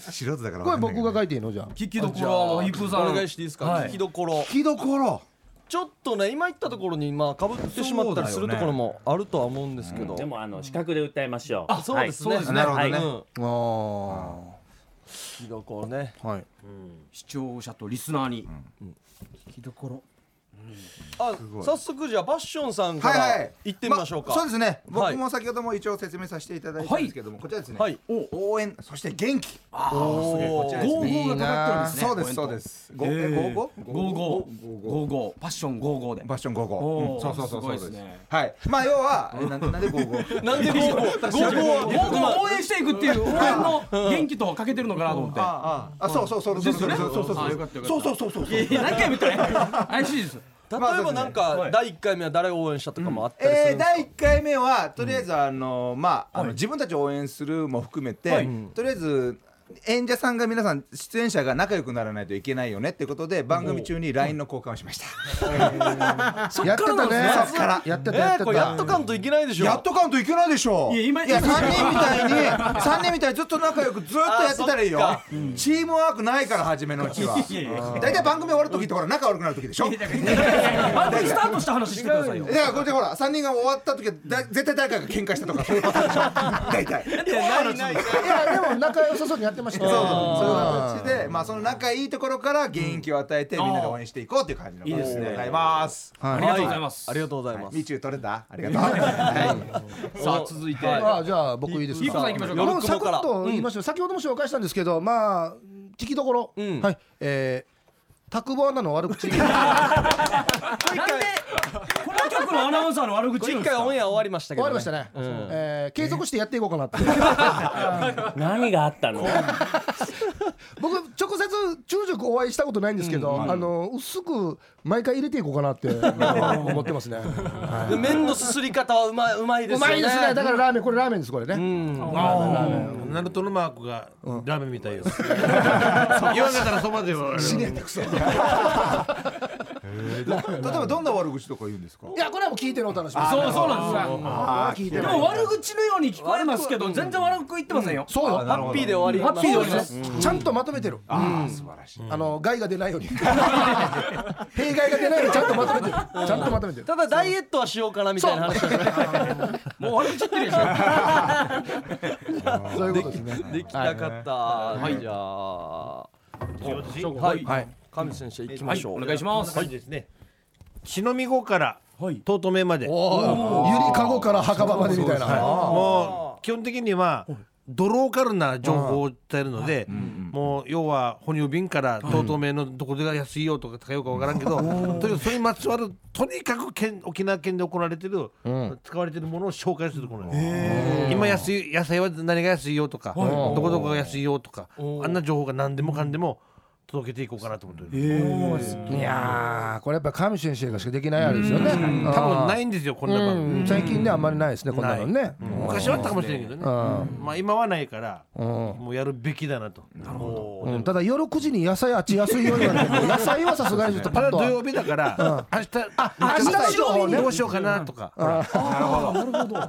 素人だからこれ僕が書いていいのじゃあ。聞きどころ一風さん。お願いしていいですか、はい。聞きどころ。聞きどころ。ちょっとね今言ったところにまあかぶってしまったりするところもあるとは思うんですけど、でもあの視覚で歌いましょう。そうですね、はい。なるほどね。うん。あ聞きどころね。あはい。視聴者とリスナーに。聞きどころあ早速じゃあパッションさんからはいはい。行ってみましょうか、そうですね。はい。僕も先ほども一応説明させていただいたんですけどもこちらですね。はい応援そして元気。おこちらですね。ゴーがかかってるんですね。そうです。そうですゴーゴーゴーゴーゴーゴーゴーパッションゴーゴーで。バッションゴーゴおー。ーそうそうそうそう。すごいですね。はい。まあ要はえなんで なんでゴーゴーなんでゴーゴーゴーゴーゴーゴーを応援していくっていう 応援の元気とかけてるのかなと思って。あああそうそうそう。そうそうそうそうそう。あよかったよかった。そうそうそうそうそう。いや何回も言ったね怪しいです例えばなんか第1回目は誰を応援したとかもあったりするえー、んですか、第1回目はとりあえずあの、まああの自分たちを応援するも含めて、とりあえず演者さんが皆さん出演者が仲良くならないといけないよねってことで番組中に LINE の交換をしました。やってたね。そっから。やってたえー、やってこれやっとかんといけないでしょ。やっとかんといけないでしょ。いや今いや3人みたいに三人みたいにずっと仲良くずっとやってたらいいよ。あチームワークないから初めのうちは。大体番組終わる時ってほら仲悪くなる時でしょ番組スタートした話してくださいよ。いやこれでほら3人が終わった時はだ絶対誰かが喧嘩したとかそういうパターンでしょ。大体。ないない。いやでも仲良さそうにやってましたよそういう形で、まあ、その仲いいところから元気を与えて、みんなで応援していこうという感じのいいですね。ございます。あありがとうございます。ありがとうございます、みちゅ取れた、ありがとう。は さあ続いて。あじゃあ僕いいですか？さん行きましょうか。もうサクッと言いましょう。先ほども紹介したんですけどまあ聞きどころ。うん。はい。えータクボアナの悪口。なんで？このアナウンサーの悪口一言うんですか？回オンエア終わりましたけど終わりましたね、えー継続してやっていこうかなって。何があったの？僕直接中塾お会いしたことないんですけど、あの薄く毎回入れていこうかなって思ってますね、は で麺のすすり方はうまいうまいい、ですよね。うまいですね。だからラーメンこれラーメンですこれね、ナルトのマークがラーメンみたいよ 言わなかったらそばでよ死ねってくそ。い例えばどんな悪口とか言うんですか？やこれはもう聞いてのお楽しみ。そうそうなんですよでも悪口のように聞こえますけど全然悪く言ってませんよ。そうよ。ハッピーで終わり。ハッピーで終わります。ちゃんとまとめてる。ああ素晴らしい。あの害が出ないように。弊害が出ないようにちゃんとまとめてる。ちゃんとまとめてる。ただダイエットはしようかなみたいな話。もう悪口言ってるでしょ。そういうことですね。できなかった。はい。じゃあ。はいはい神先生行きましょう。お願いします。はい。ですね篠見郷から東東名まで。ゆりかごから墓場までみたいな。もう基本的にはドローカルな情報を伝えるので、もう要は哺乳瓶から東東名のどこでが安いよとか高いよかわからんけど、とにかくそれにまつわるとにかく県沖縄県で行われてる、使われてるものを紹介するこの今安い野菜は何が安いよとか、どこどこが安いよとか、あんな情報が何でもかんでも届けていこうかなと思ってる、いやーこれやっぱ神先生がしかできないあれですよね。多分ないんですよこんな番最近ねあんまりないですねこんなのね。昔はあったかもしれんけどね、まあ今はないから、うん。もうやるべきだなと。う。ん。ただ夜9時に野菜あっち安いように言われても野菜はさすがにちょっとパッと。土曜日だから、明日あ明日どうしようかなとか、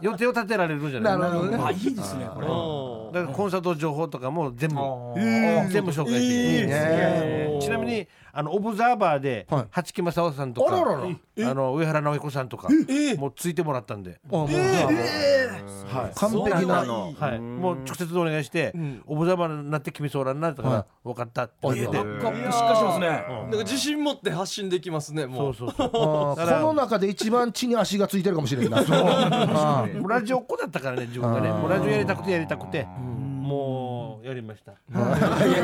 予定を立てられるんじゃないなるほどね。あいいですねこれだからコンサート情報とかも全部全部紹介していくね。ちなみにあのオブザーバーではい。八木正夫さんとかあららら。あの上原直彦さんとかもうついてもらったんで、あもうじゃあもう完璧な。はい、もう直接お願いして、オブザーバーになって君そうらんなとか、分かったって言って、しっかりしますね。なんか自信持って発信できますねもそううそう。そう この中で一番地に足がついてるかもしれんな。あーもうラジオっ子だったからね自分がね。ラジオやりたくてやりたくてもうやりました。い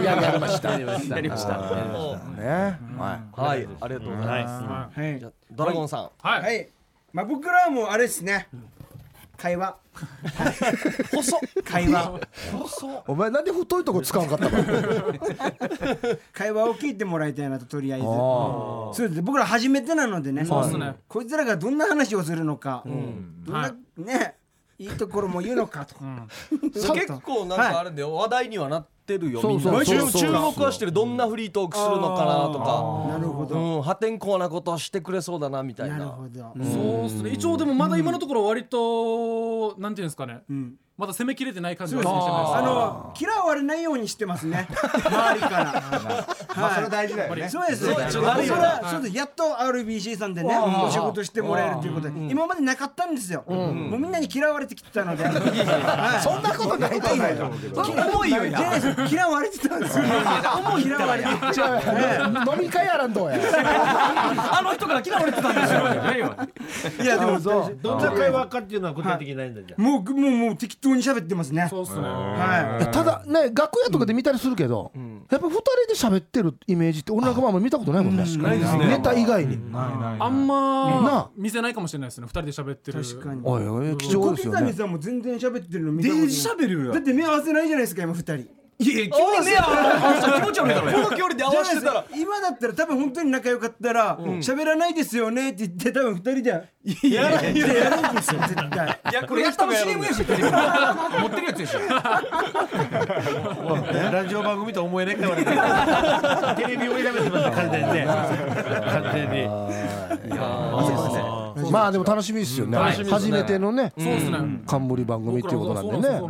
やりました。やりました。やりました。ね。ははい。ありがとうございます。はい。ドラゴンさん。はい。まあ僕らはもうあれですね。会話。細っ。会話。いお前なんで太いとこ使わんかったの？会話を聞いてもらいたいなととりあえず。そうです僕ら初めてなのでね。そうですね。こいつらがどんな話をするのか。どんなねいいところも言うのかと。結構なんかあれで話題にはなってるよそうみんな。そうそう。注注目はしてるどんなフリートークするのかなとか。なるほど。うん。破天荒なことはしてくれそうだなみたいな。なるほどそう。ですね。一応でもまだ今のところ割となんていうんですかね。んまだ攻めきれてない感じがあかの嫌われないようにしてますね。周りから。まあそれ大事だよね。そうです。そやっと RBC さんでねお仕事してもらえるということで。今までなかったんですよ。もうみんなに嫌われてきてたので。はい。そんなことないと思うよ。重いよ。や嫌われてたんですよ。重い嫌われて飲み会やらんどうや。あの人から嫌われてたんですよ。いやでもどんな会話かっていうのは具体的にないんだじゃもうもうもう適当に喋ってますね。そうっすね。はただね楽屋とかで見たりするけど、やっぱ二人で喋ってるイメージって俺なんかもあんま見たことないもんね。ネタ以外に。あんなま見せないかもしれないですね。二人で喋ってる。い確かに。おいおい貴重小ですよね。刻みさんも全然喋ってるの見たことない。喋るよ。だって目合わせないじゃないですか今二人いやいや急に目合わせ気持ち悪いだろ。この距離で合わせてたら。今だったら多分本当に仲良かったら喋らないですよねって言って多分二人でやらないやるんですよ絶対これやったの CM やしテレビの持ってるやつでしょあラジオ番組と思えないからテレビを選べてます完全にね完全にまあでも楽しみですよね。初めてのね。そうですね。冠番組っていうことなんでね。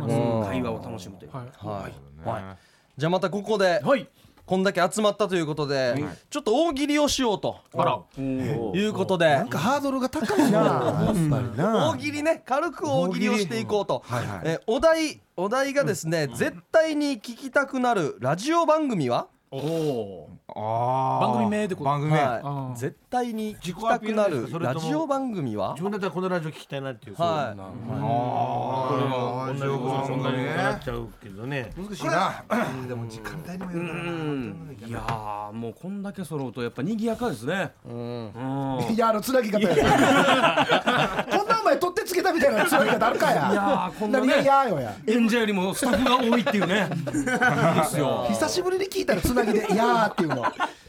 会話を楽しむという。はい。じゃあまたここではい。こんだけ集まったということでちょっと大喜利をしようと。あら。いうことで。なんかハードルが高いな。やっぱりな。大喜利ね。軽く大喜利をしていこうと、えーお題お題がですね、絶対に聞きたくなるラジオ番組は？おおあー。番組名でこと？番組名。あはー。い、絶対に聞きたくなるラジオ番組は？自分だったらこのラジオ聞きたいなっていう。はい。これも同じことそんなにっちゃうけどね。難しいな。でも時間帯にもよるからな。いやーもうこんだけ揃うとやっぱ賑やかですね。うん。いやあのつなぎ方や つけたみたいなつなぎ方あるかや。いやーこんなねやよや。演者よりもスタッフが多いっていうね。いいですよ。久しぶりに聞いたらつなぎで「いやー」っていうの。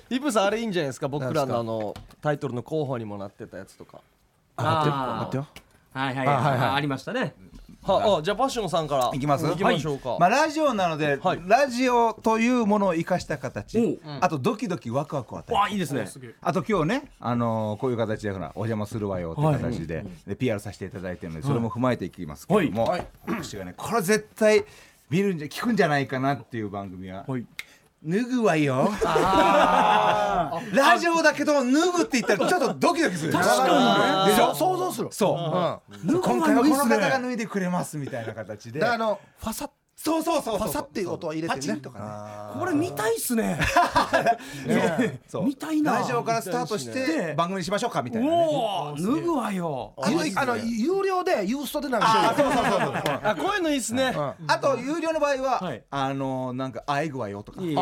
イブさんあれいいんじゃないですか？僕らのあのタイトルの候補にもなってたやつとか。あ待ってよ。はいはいあはいはい。ありましたねはあじゃあパッションさんから。いきます？行きましょうか、まあラジオなので、はい。ラジオというものを生かした形、おあとドキドキワクワクを与えるわあいいですね。あと今日ね、あのーこういう形でほらお邪魔するわよってい。う形で,、で PR させていただいてるのでそれも踏まえていきますけども、私がねこれ絶対見るんじゃ聞くんじゃないかなっていう番組は「はい脱ぐわよ」ラジオだけど脱ぐって言ったらちょっとドキドキする。確かにでしょ？想像する。そう、今回はこの方が脱いでくれますみたいな形で。あのファサそうそうそうそうファサっていう音を入れてね。とかね。これ見たいっす ね。そう。見たいな。ラジオからスタートして番組にしましょうかみたいなね。おお脱ぐわよ。あのあの有料でユーストで流してる。あこういうのいいっすね、あと有料の場合は、はい。あのなんかあえぐわよとか。もう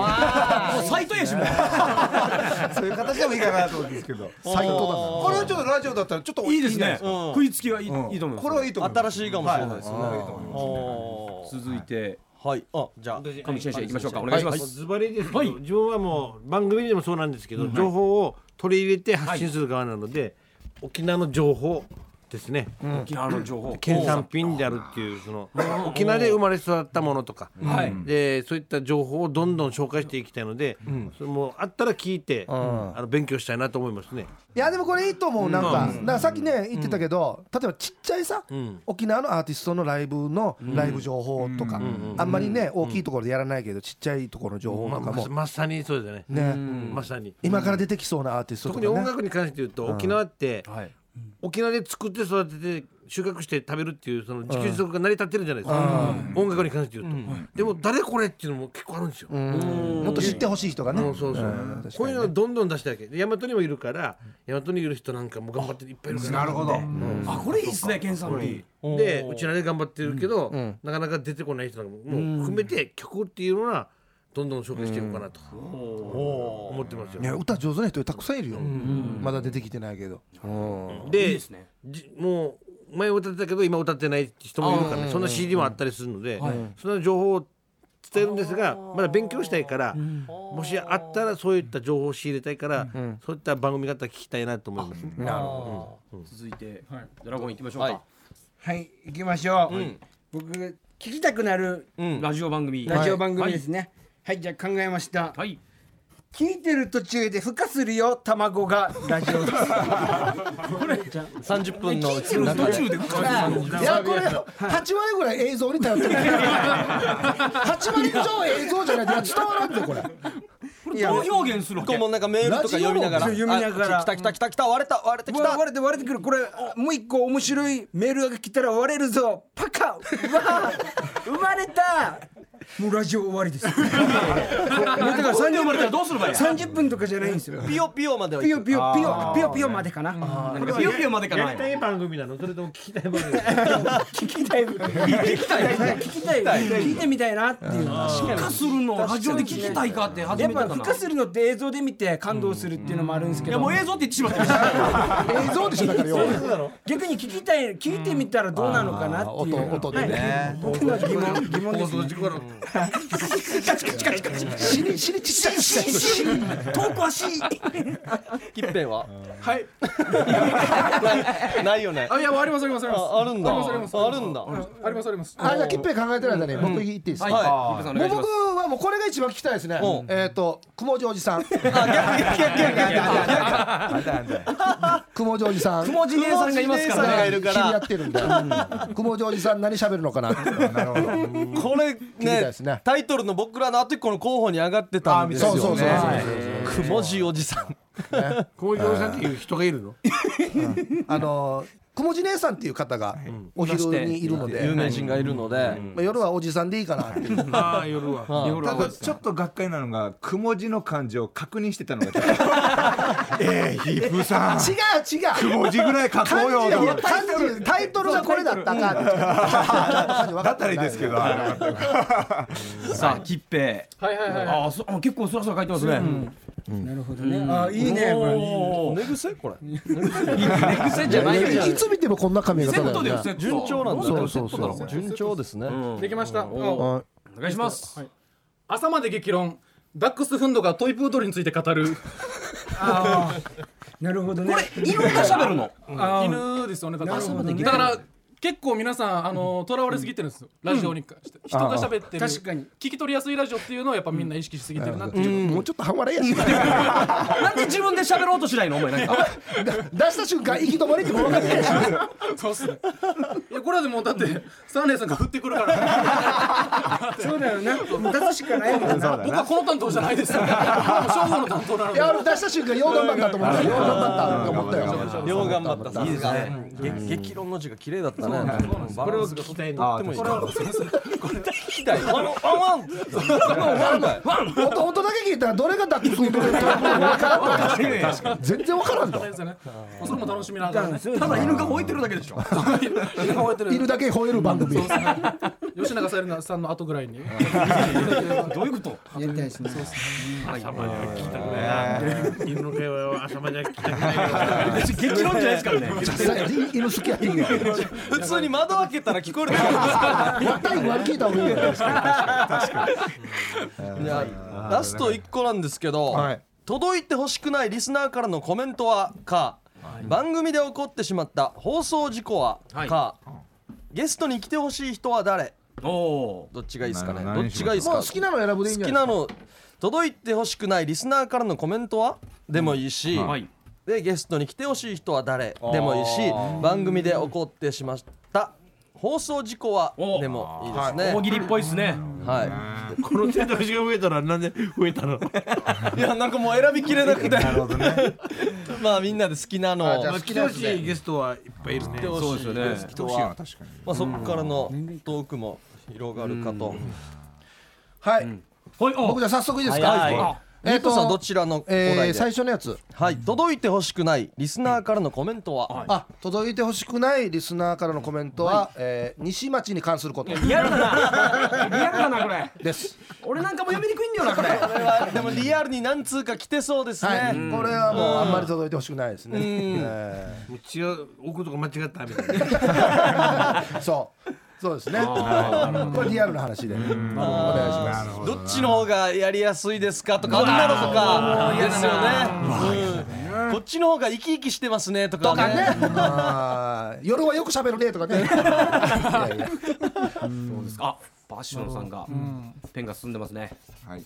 サイトやしもう。そういう形でもいいかなと思うんですけど。サイトだな。これはちょっとラジオだったらちょっといいですね。食いつきはいいと思いますこれはいいと思います新しいかもしれないですね、続いて。はい。あじゃあ。上地先生行きましょうか。お願いします。ズバリですけど、はい。自分はもう番組でもそうなんですけど、情報を取り入れて発信する側なので、沖縄の情報ですね、沖縄の情報。県産品であるっていうその沖縄で生まれ育ったものとか、はい。でそういった情報をどんどん紹介していきたいので、それもあったら聞いて、あの勉強したいなと思いますね。いやでもこれいいと思うなんか。だからさっきね言ってたけど例えばちっちゃいさん。沖縄のアーティストのライブのライブ情報とか。あんまりね大きいところでやらないけどちっちゃいところの情報まとかも。まさにそうですね。ね。まさに。今から出てきそうなアーティストと特に音楽に関して言うと、沖縄って、はい沖縄で作って育てて収穫して食べるっていうその自給自足が成り立ってるじゃないですか、音楽に関して言うと、でも誰これっていうのも結構あるんですよ、もっと知ってほしい人がね。うんそうそう、んこういうのをどんどん出してあげて大和にもいるから大和にいる人なんかも頑張っていっぱいいるから。なるほど。あこれいいっすね県産品でうちらで頑張ってるけど、なかなか出てこない人なんかももう含めて曲っていうのはどんどん紹介していこうかなと思ってますよ、いや歌上手な人たくさんいるよ。まだ出てきてないけど。でもう前歌ってたけど今歌ってない人もいるからねそんな CD もあったりするので、その情報を伝えるんですがまだ勉強したいから、もしあったらそういった情報を仕入れたいから、そういった番組方聞きたいなと思います、ね続いてドラゴン行きましょうか。はい。行きましょう、僕聞きたくなるラジオ番組。ラジオ番組ですねはい、じゃあ考えました。はい。聞いてる途中で孵化するよ卵がラジオです。30分の聞いてる途中で。いやこれ8割ぐらい映像に頼ってる。8割以上映像じゃないと伝わらんぞこれ。いやどう表現するわけ？これもなんかメールとか読みながら。読みながら。あ来た来た来た来た割れた割れてきた。わ割れて割れてくる。これもう一個面白いメールが来たら割れるぞ。パカ。うわ生まれたもうラジオ終わりです だから生30まれたらどうするばや30分とかじゃないんですよ。ピヨピヨまではピヨピヨピヨピヨピヨまでかな。ピヨピヨまでかな。いやりたい番組な。のそれとも聞きたい番組。聞きたい聞きたい聞きたい。聞い。てみたいなっていう孵化するの。ラジオで聞きたいかって初めてだな。孵化するのって映像で見て感動するっていうのもあるんですけど。いやもう映像って言ってしまった映像でしょだからよ。逆に聞きたい聞いてみたらどうなのかなっていう音音でね。僕の疑問。疑問です死に死にちっちゃいちっちゃいの遠くはしキッペンははいないよねあいやありますありますありますあるんだあるんだありますありますあじゃあキッペイ考えてる間に僕言っていいですかはいもう僕はもうこれが一番聞きたいですねえっと雲ジョージさん雲ジョージさん雲地姉さんがいますからねがいるか気になってるんで雲ジョージさん何喋るのかなこれきたいねですね。タイトルの僕らのあと一個の候補に上がってたんですよそうそうそうくもじおじさん。こういうおじさんっていう人がいるの？あのくもじ姉さんっていう方がお昼にいるので、有名人がいるので、まあ、夜はおじさんでいいかなっていう。ああ夜は。ただちょっとがっかりなのがくも字の漢字を確認してたのが ええヒープーさん。違う違う。くも字ぐらい書こうよ。漢字漢字タイトルがこれだったかだったらいいですけど。さあ吉平はいはいはいあそあ結構スラスラ書いてますねなるほどね。あいいね。これ。寝癖これ。寝癖じゃない。よい。つ見てもこんな髪型セッだよね。トだよセット順調なんだそうそうそう。順調ですね、できました。はい。お願いします。朝まで激論。ダックスフンドがトイプードルについて語る。なるほどね。犬が喋るの。犬ですよね。だから。だから結構皆さんあの囚われすぎてるんですよ。ラジオに関して。人が喋ってる。確かに。聞き取りやすいラジオっていうのをやっぱみんな意識しすぎてるなっていうもうちょっと半笑いやし なんで自分で喋ろうとしないのお前なんか。出した瞬間行き止まりっても分かんないしそうっすね。いやこれはでもだってサーネーさんが振ってくるから。そうだよな。出すしかないもんな。僕はこの担当じゃないです。よ正午の担当なので。いや俺出した瞬間よう頑張ったと思ったよう頑張ったと思ったよよう頑張ったいいですね。激論の字が綺麗だったねこれを聞きたい。あでもこれを聞きたい。ワン。ワン。ワン。音音だけ聞いたらどれがダックスフンドか分から。ん全然分からんのですよねまあそれも楽しみながらね。ただ犬が吠えてるだけでしょ。犬が吠えてる。犬だけ吠える番組吉永小百合さんの後ぐらいに。どういうこと？やりたいですね。犬の会話を朝までは聞きたくない。別に激論じゃないですからね。犬好きや普通に窓開けたら聞こえると思うんですやったら聞いた方がいいよいやラスト1個なんですけど、はい。届いてほしくないリスナーからのコメントはか、番組で起こってしまった放送事故はか、ゲストに来てほしい人は誰？おおどっちがいいですかね？など。っちがいいですか？もう好きなの選ぶでいいんじゃない好きなの届いてほしくないリスナーからのコメントは？でもいいし、はい。でゲストに来てほしい人は誰？でもいいし番組で起こってしまった放送事故はおでもいいですね。大喜利っぽいっすね。はい。この手出しが増えたらなんで増えたの？いやなんかもう選びきれなくて。なるほどね。まあみんなで好きなのを。じゃあまあ来てほしいゲストはいっぱいいるね。そうですよね。来てほしいのは確かに。まあそこからのトークも広がるかと。はいはい。お僕じゃあ早速いいですはいかえっとさんどちらのおえー最初のやつ。はい届いてほしくないリスナーからのコメントは？あ届いてほしくないリスナーからのコメントは、えー西町に関すること。リアルだな。リアルだなこれ。です。俺なんかも読みにくいんだよなこれ。これはでもリアルに何通か来てそうですはい、ねこれはもうあんまり届いてほしくないですね。えもう違う奥とか間違ったみたいなーそう、そうですね。これリアルな話で、お願いします。どっちの方がやりやすいですかとかあんなのとか。ですよね。うんこっちの方が生き生きしてますねとかね。夜はよく喋るねとかね。いやいや。あバッシュノンさんがペンが進んでますね。はい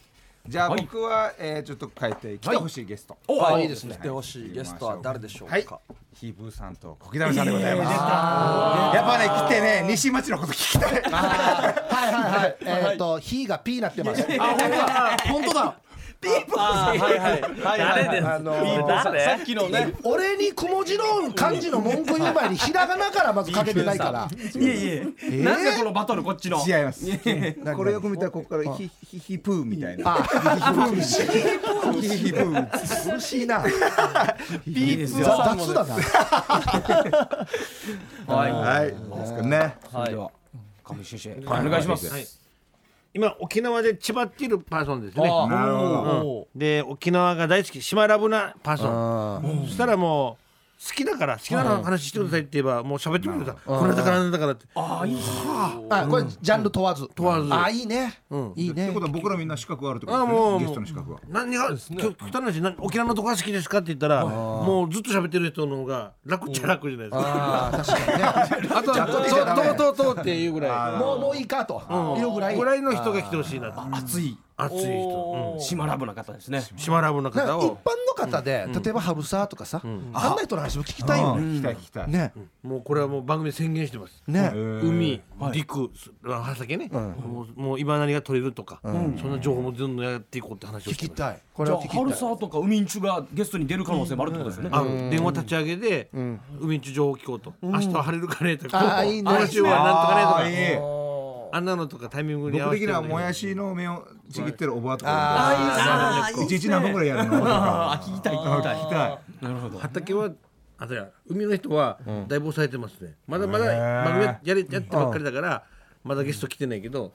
じゃあ僕はえーちょっと変えて来てほしいゲスト。はい。いいですね。来てほしいゲストは誰でしょうか、はい。ヒーブーさんと小木田さんでございます。やっぱね来てね西町のこと聞きたい。はいはいはい。えっと、火がピーなってます。本当だ あーはいはい。はいはい。はいあのーささっきのね俺にくも字の漢字の文句言う前にひらがなからまずかけてないから。いえいえ。なんでこのバトルこっちの？違います。これよく見たらここからヒヒヒプーみたいな。あ、ヒヒプー苦しいな。ピーですよ雑だな。はい。はい。ですかね。はい。上新生。お願いします今沖縄で千葉っているパーソンですね。なるほど。おで沖縄が大好き。島ラブなパーソン。そしたらもう好きだから好きなの話してくださいって言えばもう喋ってくれたこれだからなんだからって。あ、これジャンル問わず。問わず。あ、いいね。いいね。ってこと。は僕らみんな資格があるってこあともうですね。ゲストの資格は。何が極極端な話何沖縄のとこが好きですかって言ったらもうずっと喋ってる人の方が楽っちゃ楽じゃないですか。ああ、確かにね。あとは「とうとうとう」っていうぐらい。もうもういいかと。いうぐらい。ぐらいの人が来てほしいなと。熱い熱い人。島ラブな方ですね。島ラブの方なんか一般をの方で例えば羽生とかさあんな人の話も聞きたいよね。聞きたい聞きたいねもうこれはもう番組で宣言してます。ね。海陸畑ね。もうもう今何が取れるとかそんな情報もどんどんやっていこうって話を聞してます。きたい。これじゃあは聞きたい。春沢とか海んちゅがゲストに出る可能性もあるってことですね。電話立ち上げで海んち情報聞こうと。明日は晴れるかねとあかーいいね。今週はなんとかねとかあーいいあんなのとかタイミングに合わ僕的にはもやしの芽をちぎってるおばあとかあいちいち何分ぐらいやるのとか聞きたい。聞きたい。聞きたい。なるほど畑はあとや海の人はだいぶ抑えてますね。まだまだ番組ややりやってばっかりだからまだゲスト来てないけど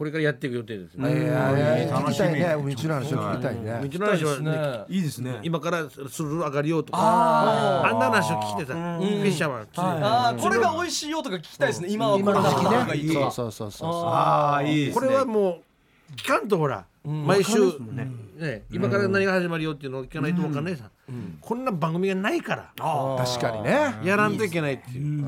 これからやっていく予定です。いねやいや聞きたいね。海中の話を聞きたい道ねの話はねいいですね。今からする上がりようとかあんな話を聞いてさフィッシャーマンあーこれが美味しいよとか聞きたいですね。今はこれがいい。そうそうそうそう。ああいいですこねれはもう聞かんとほら毎週。ね。今から何が始まるよっていうのを聞かないと分かんないさ。こんな番組がないから。確かにね。やらんといけないっていう。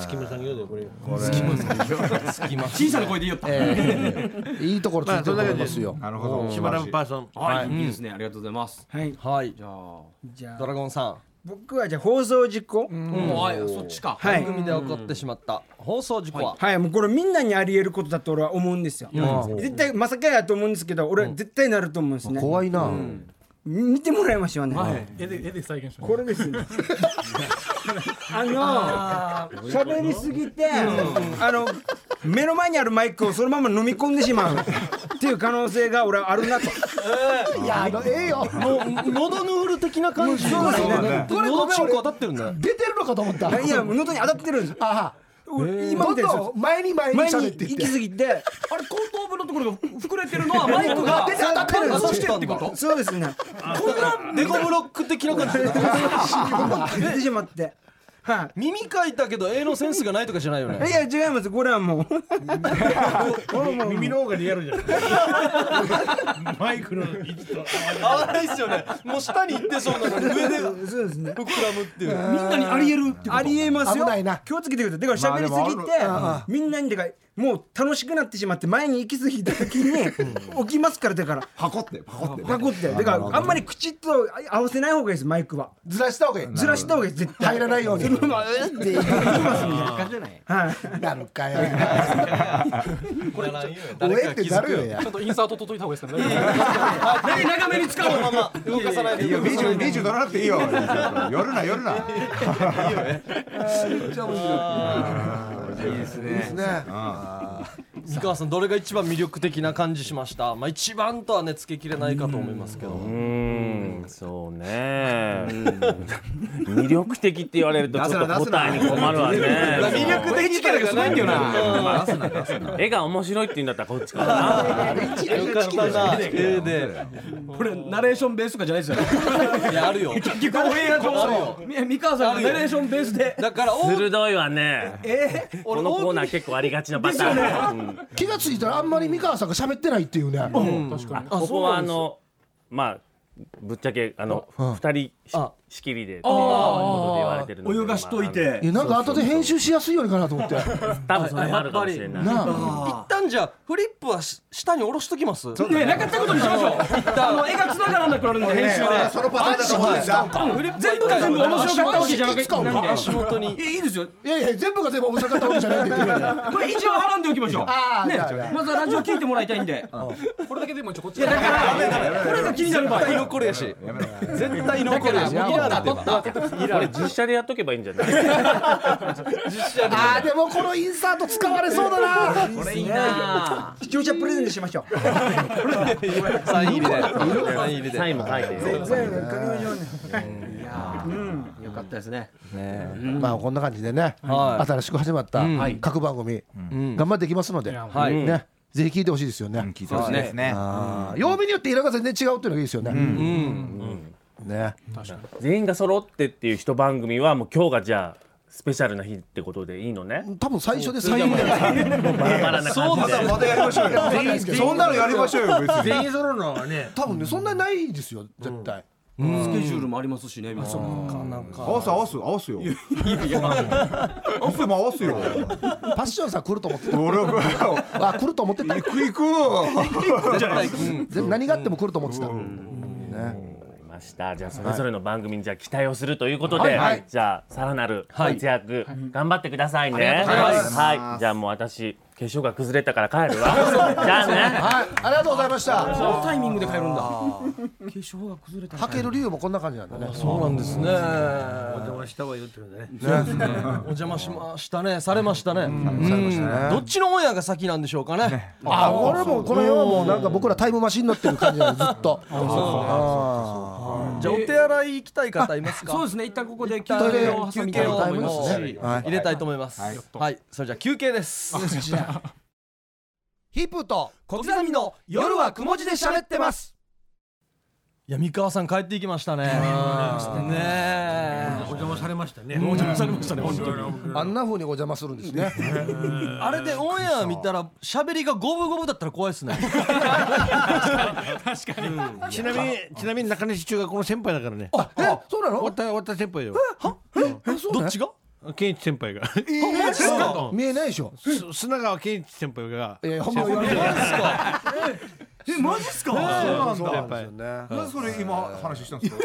隙間産業でこれ。小さな声で言いよった。ええ。いいところついてると思いますよ。なるほど島ラブパーソン。はい。いいですね。ありがとうございます。はい。はい。じゃあじゃあ。ドラゴンさん僕はじゃあ放送事故？もうあそっちか。はい。番組で起こってしまった。放送事故は。はい。もうこれみんなにあり得ることだと俺は思うんですよ。絶対まさかやと思うんですけど俺は絶対なると思うんですね。怖いな。み見てもらいましょうね。絵で絵で再現してこれですね あの喋りすぎてあの目の前にあるマイクをそのまま飲み込んでしまう。っていう可能性が俺はあるなと。いやええよ。もう喉ヌール的な感じそうですねこれ喉チンコ当たってるんだよ出てるのかと思ったいや喉に当たってるんですあ今みたいですどんどん前に前に前に喋っていって。行き過ぎてあれ後頭部のところが膨れてるのは マイクが出て当た。ってるんです刺してるってことそうですねこんなデコブロック的な感じで。出てしまっては耳かいたけど絵のセンスがないとかじゃないよね。いいや違います。これはもう。耳の方がリアルじゃん。マイクの位置と合わない。っすよね。もう下に行ってそうなのに上で膨そうですね。らむっていう。みんなにありえるってこと。ありえますよ。危ないな。気をつけてください。だから喋りすぎて、みんなにだからもう楽しくなってしまって前に行き過ぎた時に起きますからだから。パコってパコってパコって。だからあんまり口と合わせない方がいいですマイクは。ずらした方がいい。ずらした方がいい絶対。入らないように。そのままえーって言いますん。でじゃないはいなるかよこれ誰おえってなるよやちゃん。とインサート届いた方がいいですかね長めに使おうまま動かさないでいやビーチビーチ取らなくていいよ夜な夜ないいですね。ですね 三河さんどれが一番魅力的な感じしました？まあ一番とはねつけきれないかと思いますけど。うん。そうね。魅力的って言われるとちょっと答えに困るわね。魅力的力がすごいんだよな。絵が面白いって言うんだったらこっちかな。よかったな。絵でこれナレーションベースとかじゃないですよね。いやあるよ。結局オンエア上み三河さんがナレーションベースで。だからお鋭いわね。このコーナー結構ありがちなパターン。うん気がついたらあんまり三河さんが喋ってないっていうね。確かに。ここはあのまあぶっちゃけあの二人仕切りでっていうことで言われてるので泳がしといいてやなんか後で編集しやすいようにかなと思って。まあ多分それもあるかもしれない。なあ。一旦じゃあフリップはし下に下ろしときますねなかったことにしましょう。あの絵が繋がらなくなるんで編集で。そのパターンだと思うんですよ全部が全部面白かったわけじゃなくて足元に。いやいいですよ。いやいや全部が全部大阪タオルじゃないって言ってるよねこれ一応はらんでおきましょう。ああねまずはラジオ聞いてもらいたいんで。これだけでも一応こっちいやだからこれが気になる場合。絶対残るやし絶対残るやしいらんってばこれ実写でやっとけばいいんじゃない？あーでもこのインサート使われそうだな。これいいな。視聴者プレゼントしましょう。サイン入りで。サイン入りで。サインも書いて全部書きましょうねよかったですね。まあこんな感じでね。はい。新しく始まった各番組頑張っていきますのではい。ね。ぜひ聞いてほしいですよね。聞いてほしいですね。曜日によって色が全然違うっていうのがいいですよねね。全員が揃ってっていう一番組はもう今日がじゃあスペシャルな日ってことでいいのね？多分最初で最後じゃないで。すかバラバラな感じで。またやりましょうよ。そんなのやりましょうよ別に全員揃うのはね。多分ねそんなにないですよ絶対。スケジュールもありますしね皆さん。合わす合わす合わすよ。合わすも合わすよパッションさん来ると思ってた。俺はあ来ると思ってた。行く行く。全部何があっても来ると思ってた、ね、ました。じゃあそれぞれの番組にじゃあ期待をするということで、はい。じゃあさらなる活躍、頑張ってくださいね、ありがとうございます。はい。じゃあもう私化粧が崩れたから帰るわ。じゃあね。はい。ありがとうございました。そのタイミングで帰るんだ。化粧が崩れたはける理由もこんな感じなんだね。そうなんですね。お邪魔したわよってね。お邪魔しましたね。されましたね。どっちのオンエアが先なんでしょうかね。あ俺もこの辺はもうなんか僕らタイムマシンに乗ってる感じなのずっと。あじゃあお手洗い行きたい方いますか？そうですね。一旦ここで休休憩憩を挟みたいと思います。休憩をしはい。入れたいと思います。はい。それじゃあ休憩です。ヒップと小刻みの夜はくも字で喋ってますいや三河さん帰っていきましたね。ねえ。お邪魔されましたね。お邪魔されましたね。本当に。あんな風にお邪魔するんですね。あれでオンエア見たら喋りが五分五分だったら怖いですね。ちなみにちなみに中西中学校の先輩だからね。あえそうなの？終わった終わった先輩よ。えそうねどっちが？健一先輩が。マジか？見えないでしょ。す砂川健一先輩が。えー本名言わない えマジっすか？そうなんだ。よね。なんでそれ今話したんですか？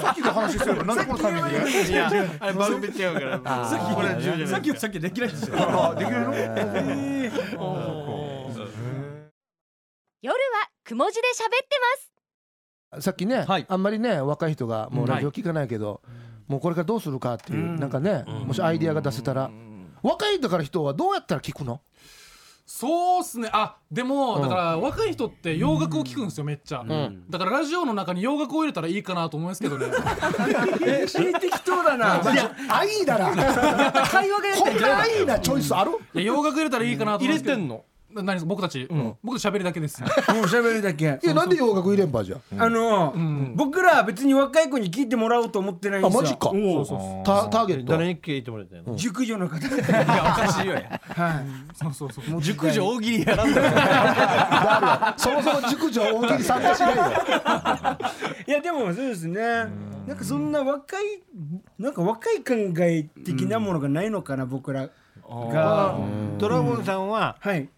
さっきの話してるのなんでこのタイミングで？いやあれ番組違うからこれは重要じゃないきさっきできないですよ。あできるの？夜はくも字で喋ってます。さっきね、はい。あんまりね若い人がもうラジオ聞かないけど、もうこれからどうするかっていう、なんかね、もしアイディアが出せたら、若いだから人はどうやったら聞くの？そうっすね。あでもだから若い人って洋楽を聞くんですよめっちゃ、だからラジオの中に洋楽を入れたらいいかなと思いますけどね。適当だな。あいいだな。会話がやっこんな愛いなチョイスある？いや洋楽入れたらいいかなと思入いますけど。れてんの？な何です僕たち、僕たち喋りだけですもう喋るだけ。いやなんで洋楽入れんばじゃあの僕らは別に若い子に聞いてもらおうと思ってないんですよ。あマジか。タターゲット。誰に聞いてもらいたいの？熟女の方。いやおかしいよやそうそうそう。熟女大喜利やらんだよ。そもそも熟女大喜利参加しないよ いやでもそうですね。なんかそんな若いなんか若い考え的なものがないのかな僕らが。ドラゴンさんははい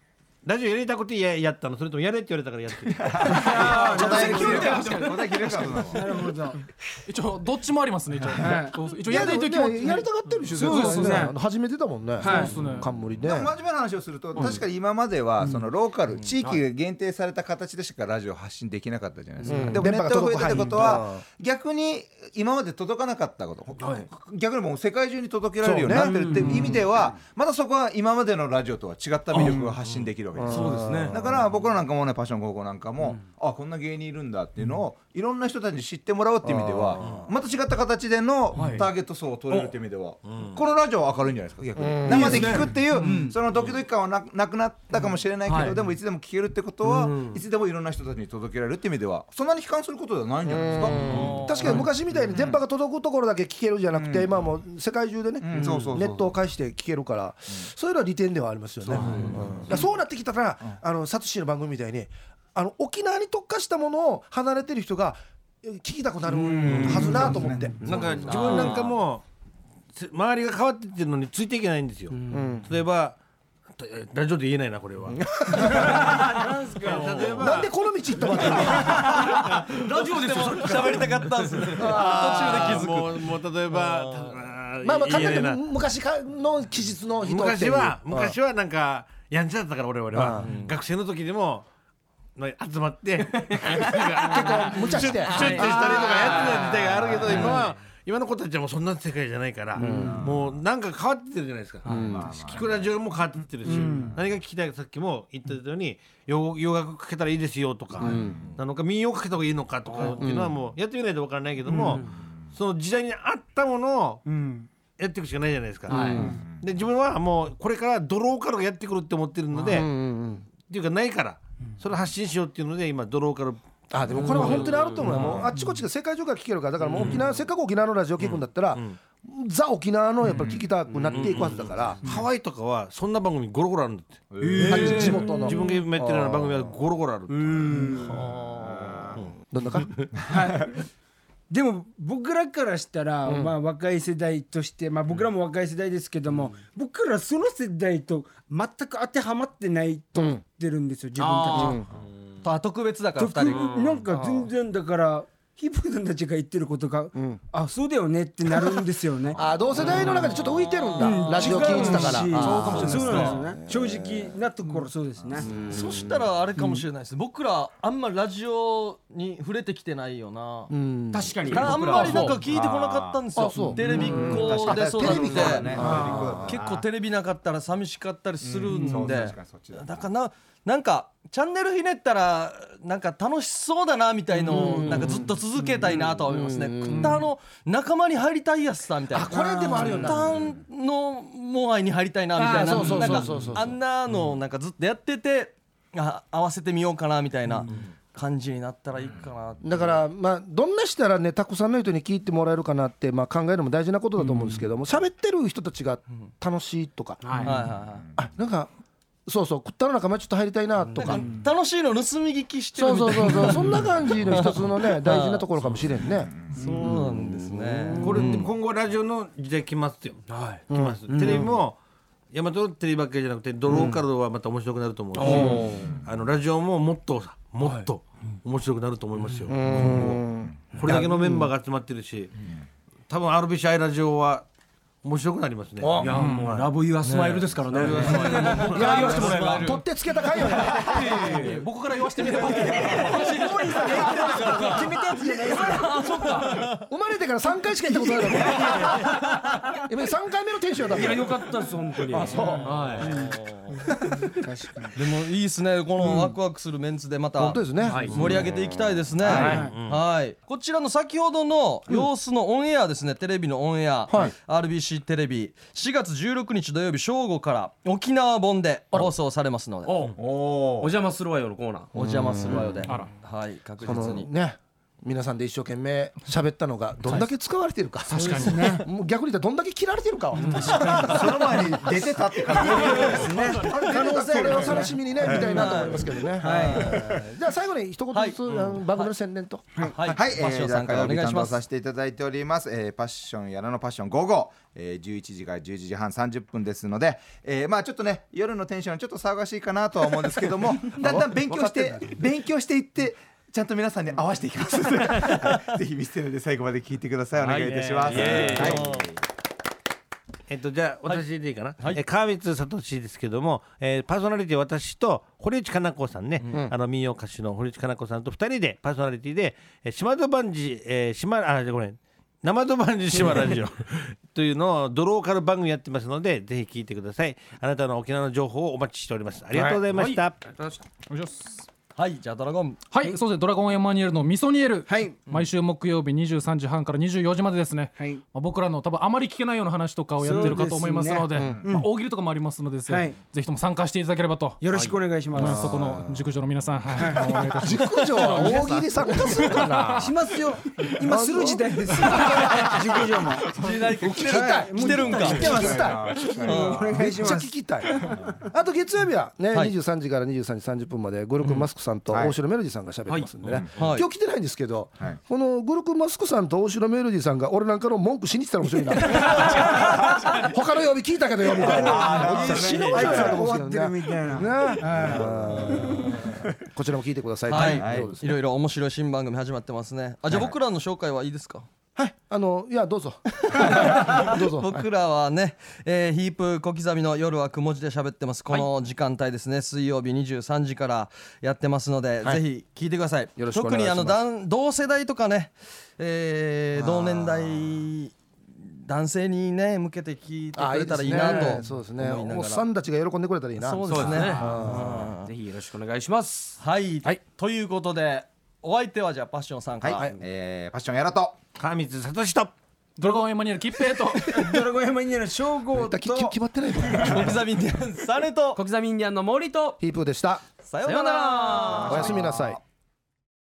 ラジオやりたくてややったの？それともやれって言われたからやってる。答え切れるから答え切れるからなるほど。一応どっちもありますね。一応,、そうそう。一応いややりたい時も。やりたがってるでしょそうですね。絶対あの始めてたもんね。はいそうですね。冠ね。真面目な話をすると確かに今まではそのローカル地域が限定された形でしかラジオ発信できなかったじゃないですか。うん。でもネットが増えたってことは逆に今まで届かなかったこと。逆にもう世界中に届けられるようになってるっていう意味ではまたそこは今までのラジオとは違った魅力が発信できるわけですそうですね。だから僕らなんかもねパッション高校なんかも、あこんな芸人いるんだっていうのをいろんな人たちに知ってもらうっていう意味ではまた違った形でのターゲット層を取れるっていう意味では、このラジオは明るいんじゃないですか逆に、生で聞くっていう、そのドキドキ感はななくなったかもしれないけど、でもいつでも聞けるってことは、いつでもいろんな人たちに届けられるっていう意味ではそんなに悲観することではないんじゃないですか。確かに昔みたいに電波が届くところだけ聞けるじゃなくて、今はもう世界中でね、ん。そうそうそうネットを介して聞けるから、そういうのは利点ではありますよね。そう。なってきたら、あのサトシの番組みたいにあの沖縄に特化したものを離れてる人がえ聞きたくなるはずなと思って。なんか自分なんかもつ周りが変わってってるのについていけないんですよ、例えばえラジオで言えないなこれは。なんでこの道行ったかっていうのラジオですよ喋りたかったんです。よ途中で気づく。もう例えば、まあまあ言えないな。昔かの気質の人昔はうん。昔はなんかやんちゃだったから俺俺は、学生の時でもまあ集まって 結構無茶して。シュッとしたりとかやってた時代があるけど今は今の子たちはもうそんな世界じゃないから、もうなんか変わってるじゃないですか、聞くラジオも変わってってるし、何が聞きたいかさっきも言ったように洋洋楽かけたらいいですよとか、なのか民謡かけた方がいいのかとかっていうのはもうやってみないと分からないけども、その時代に合ったものをやっていくしかないじゃないですか、で自分はもうこれからドローカルがやってくるって思ってるので、っていうかないからそれを発信しようっていうので今ドローカルあでもこれは本当にあると思うよ、もうあっちこっちが世界中から聞けるからだからもう沖縄、せっかく沖縄のラジオ聞くんだったら、ザ沖縄のやっぱり聞きたくなっていくはずだから、ハワイとかはそんな番組ゴロゴロあるんだって、地元の。自分が今やってるような番組はゴロゴロあるって。どんなかでも僕らからしたら、まあ若い世代として、まあ、僕らも若い世代ですけども、僕らその世代と全く当てはまってないと思ってるんですよ、自分たち。あ特別だから特二人。なんか全然だからヒップさんたちが言ってることが、あそうだよねってなるんですよね。あ同世代の中でちょっと浮いてるんだ、うん。ラジオ聞いてたから。そうかもしれない。ですよね。正直なところそうですね。そしたらあれかもしれないです、僕らあんまラジオに触れてきてないよな、うん。確かに。あんまりなんか聞いてこなかったんですよ。テレビっ子でそうだって。テレビっ子だね。結構テレビなかったら寂しかったりするんで、だからななんかチャンネルひねったらなんか楽しそうだなみたいのをなんかずっと続けたいなとは思いますね。クッターの仲間に入りたいやつさみたいな。あこれでもあるよな。ターのモアイに入りたいなみたいな。なんかあんなのなんかずっとやっててあ合わせてみようかなみたいな感じになったらいいかな。だからまあどんなしたらねたくさんの人に聞いてもらえるかなってまあ考えるのも大事なことだと思うんですけども喋ってる人たちが楽しいとか。はいはいはあなんかそうそう食ったの仲間ちょっと入りたいなとか。い。楽しいの盗み聞きしてるそうみたいな。そうそうそうそんな感じの一つのね 大事なところかもしれんね。そうなんですね。これ今後ラジオの時代来ますよ、来ます、テレビも大和のテレビばっかりじゃなくてドローカルドはまた面白くなると思うし、あのラジオももっとさもっと面白くなると思いますよ、今後。これだけのメンバーが集まってるし、多分 RBC アイラジオは面白くなりますね。いやもうラブユアスマイルですからね。いや言わせてもらえば。取ってつけた回よね。僕から言わせてみれば決めたやつじゃないですか。生まれてから3回しか行ったことないだろ今3回目のテンションだいや良かったです本当に。でもいいですね。このワクワクするメンツでまた本当ですね。盛り上げていきたいですね。はい。こちらの先ほどの様子のオンエアですね。テレビのオンエア。はテレビ4月16日土曜日正午から沖縄本で放送されますので。おお邪魔するわよのコーナー。お邪魔するわよで。はい確実に。ね皆さんで一生懸命喋ったのがどんだけ使われてるか。確かにね。もう逆に言ったらどんだけ切られてるか。はその前に出てたって感じですね可能性を楽しみにね見たいなと思いますけどね。はい。じゃあ最後に一言ずつあの番組の宣伝と。はい。はい、えパッショー、ンさんからお願いします。させていただいております、えー、パッションやらのパッション。午後、えー、11時から11時半30分ですので、えー、まあちょっとね夜のテンションちょっと騒がしいかなとは思うんですけども だんだん勉強して 勉強していってちゃんと皆さんに合わせていきます。ぜひ見せてるので最後まで聞いてください。お願いいたします、はい。えっとじゃあ私でいいかな、はい。えー川光聡ですけども、えーパーソナリティ私と堀内加奈子さんね、あの民謡歌手の堀内加奈子さんと二人でパーソナリティで「えー島戸万事、えー、島あごめん。生戸万事島ラジオ 」というのをドローカル番組やってますのでぜひ聞いてください。あなたの沖縄の情報をお待ちしております。ありがとうございました、お願いしますはいじゃあドラゴン。はい、そうですねドラゴンエマニュエルのミソニエル、はい。毎週木曜日23時半から24時までですね、はい。まあ、僕らの多分あまり聞けないような話とかをやってるかと思いますのでそうですね。まあ、大喜利とかもありますのでですね、はい。ぜひとも参加していただければと。よろしくお願いします。そこの熟女の皆さん、はい、お願いいたします。熟女は大喜利参加するかな しますよ。今する時代です。熟女も。聞きたい。来てるんか。聞きたい。お願めっちゃい。します。聞きたい。あと月曜日はね、はい。23時から23時30分までゴルクマスクさんと大城メロディーさんが喋ってますんでね、はい。今日来てないんですけど、はい。このゴルクマスクさんと大城メロディーさんが俺なんかの文句しに来 たら面白いな他の曜日聞いたけどよみたいな死ぬ面白いなと思うんですけどね終わってるみたい。な。ねこちらも聞いてください。はい、いろいろ面白い新番組始まってますね。あじゃあ僕らの紹介はいいですか？はい。あのいやどうぞ。どうぞ。僕らはね、えーヒープ小刻みの夜はくも字で喋ってます。この時間帯ですね、水曜日23時からやってますので、ぜひ聞いてください。よろしくお願いします。特にあのだん同世代とかね、えー同年代男性にね向けて聞いてくれたらいいなとそうですね。思いながら。おっさんたちが喜んでくれたらいいな。そうですね。ぜひよろしくお願いします。はい、ということでお相手はじゃあパッションさんから、はい、えー、パッションやらと。川光聡と。ドラゴンエマニュエル吉平と。ドラゴン山にある称号と。だ きき決まってない。の小刻みでサネと。小刻みインディアンの森と。ヒープーでした。さようなら。おやすみなさい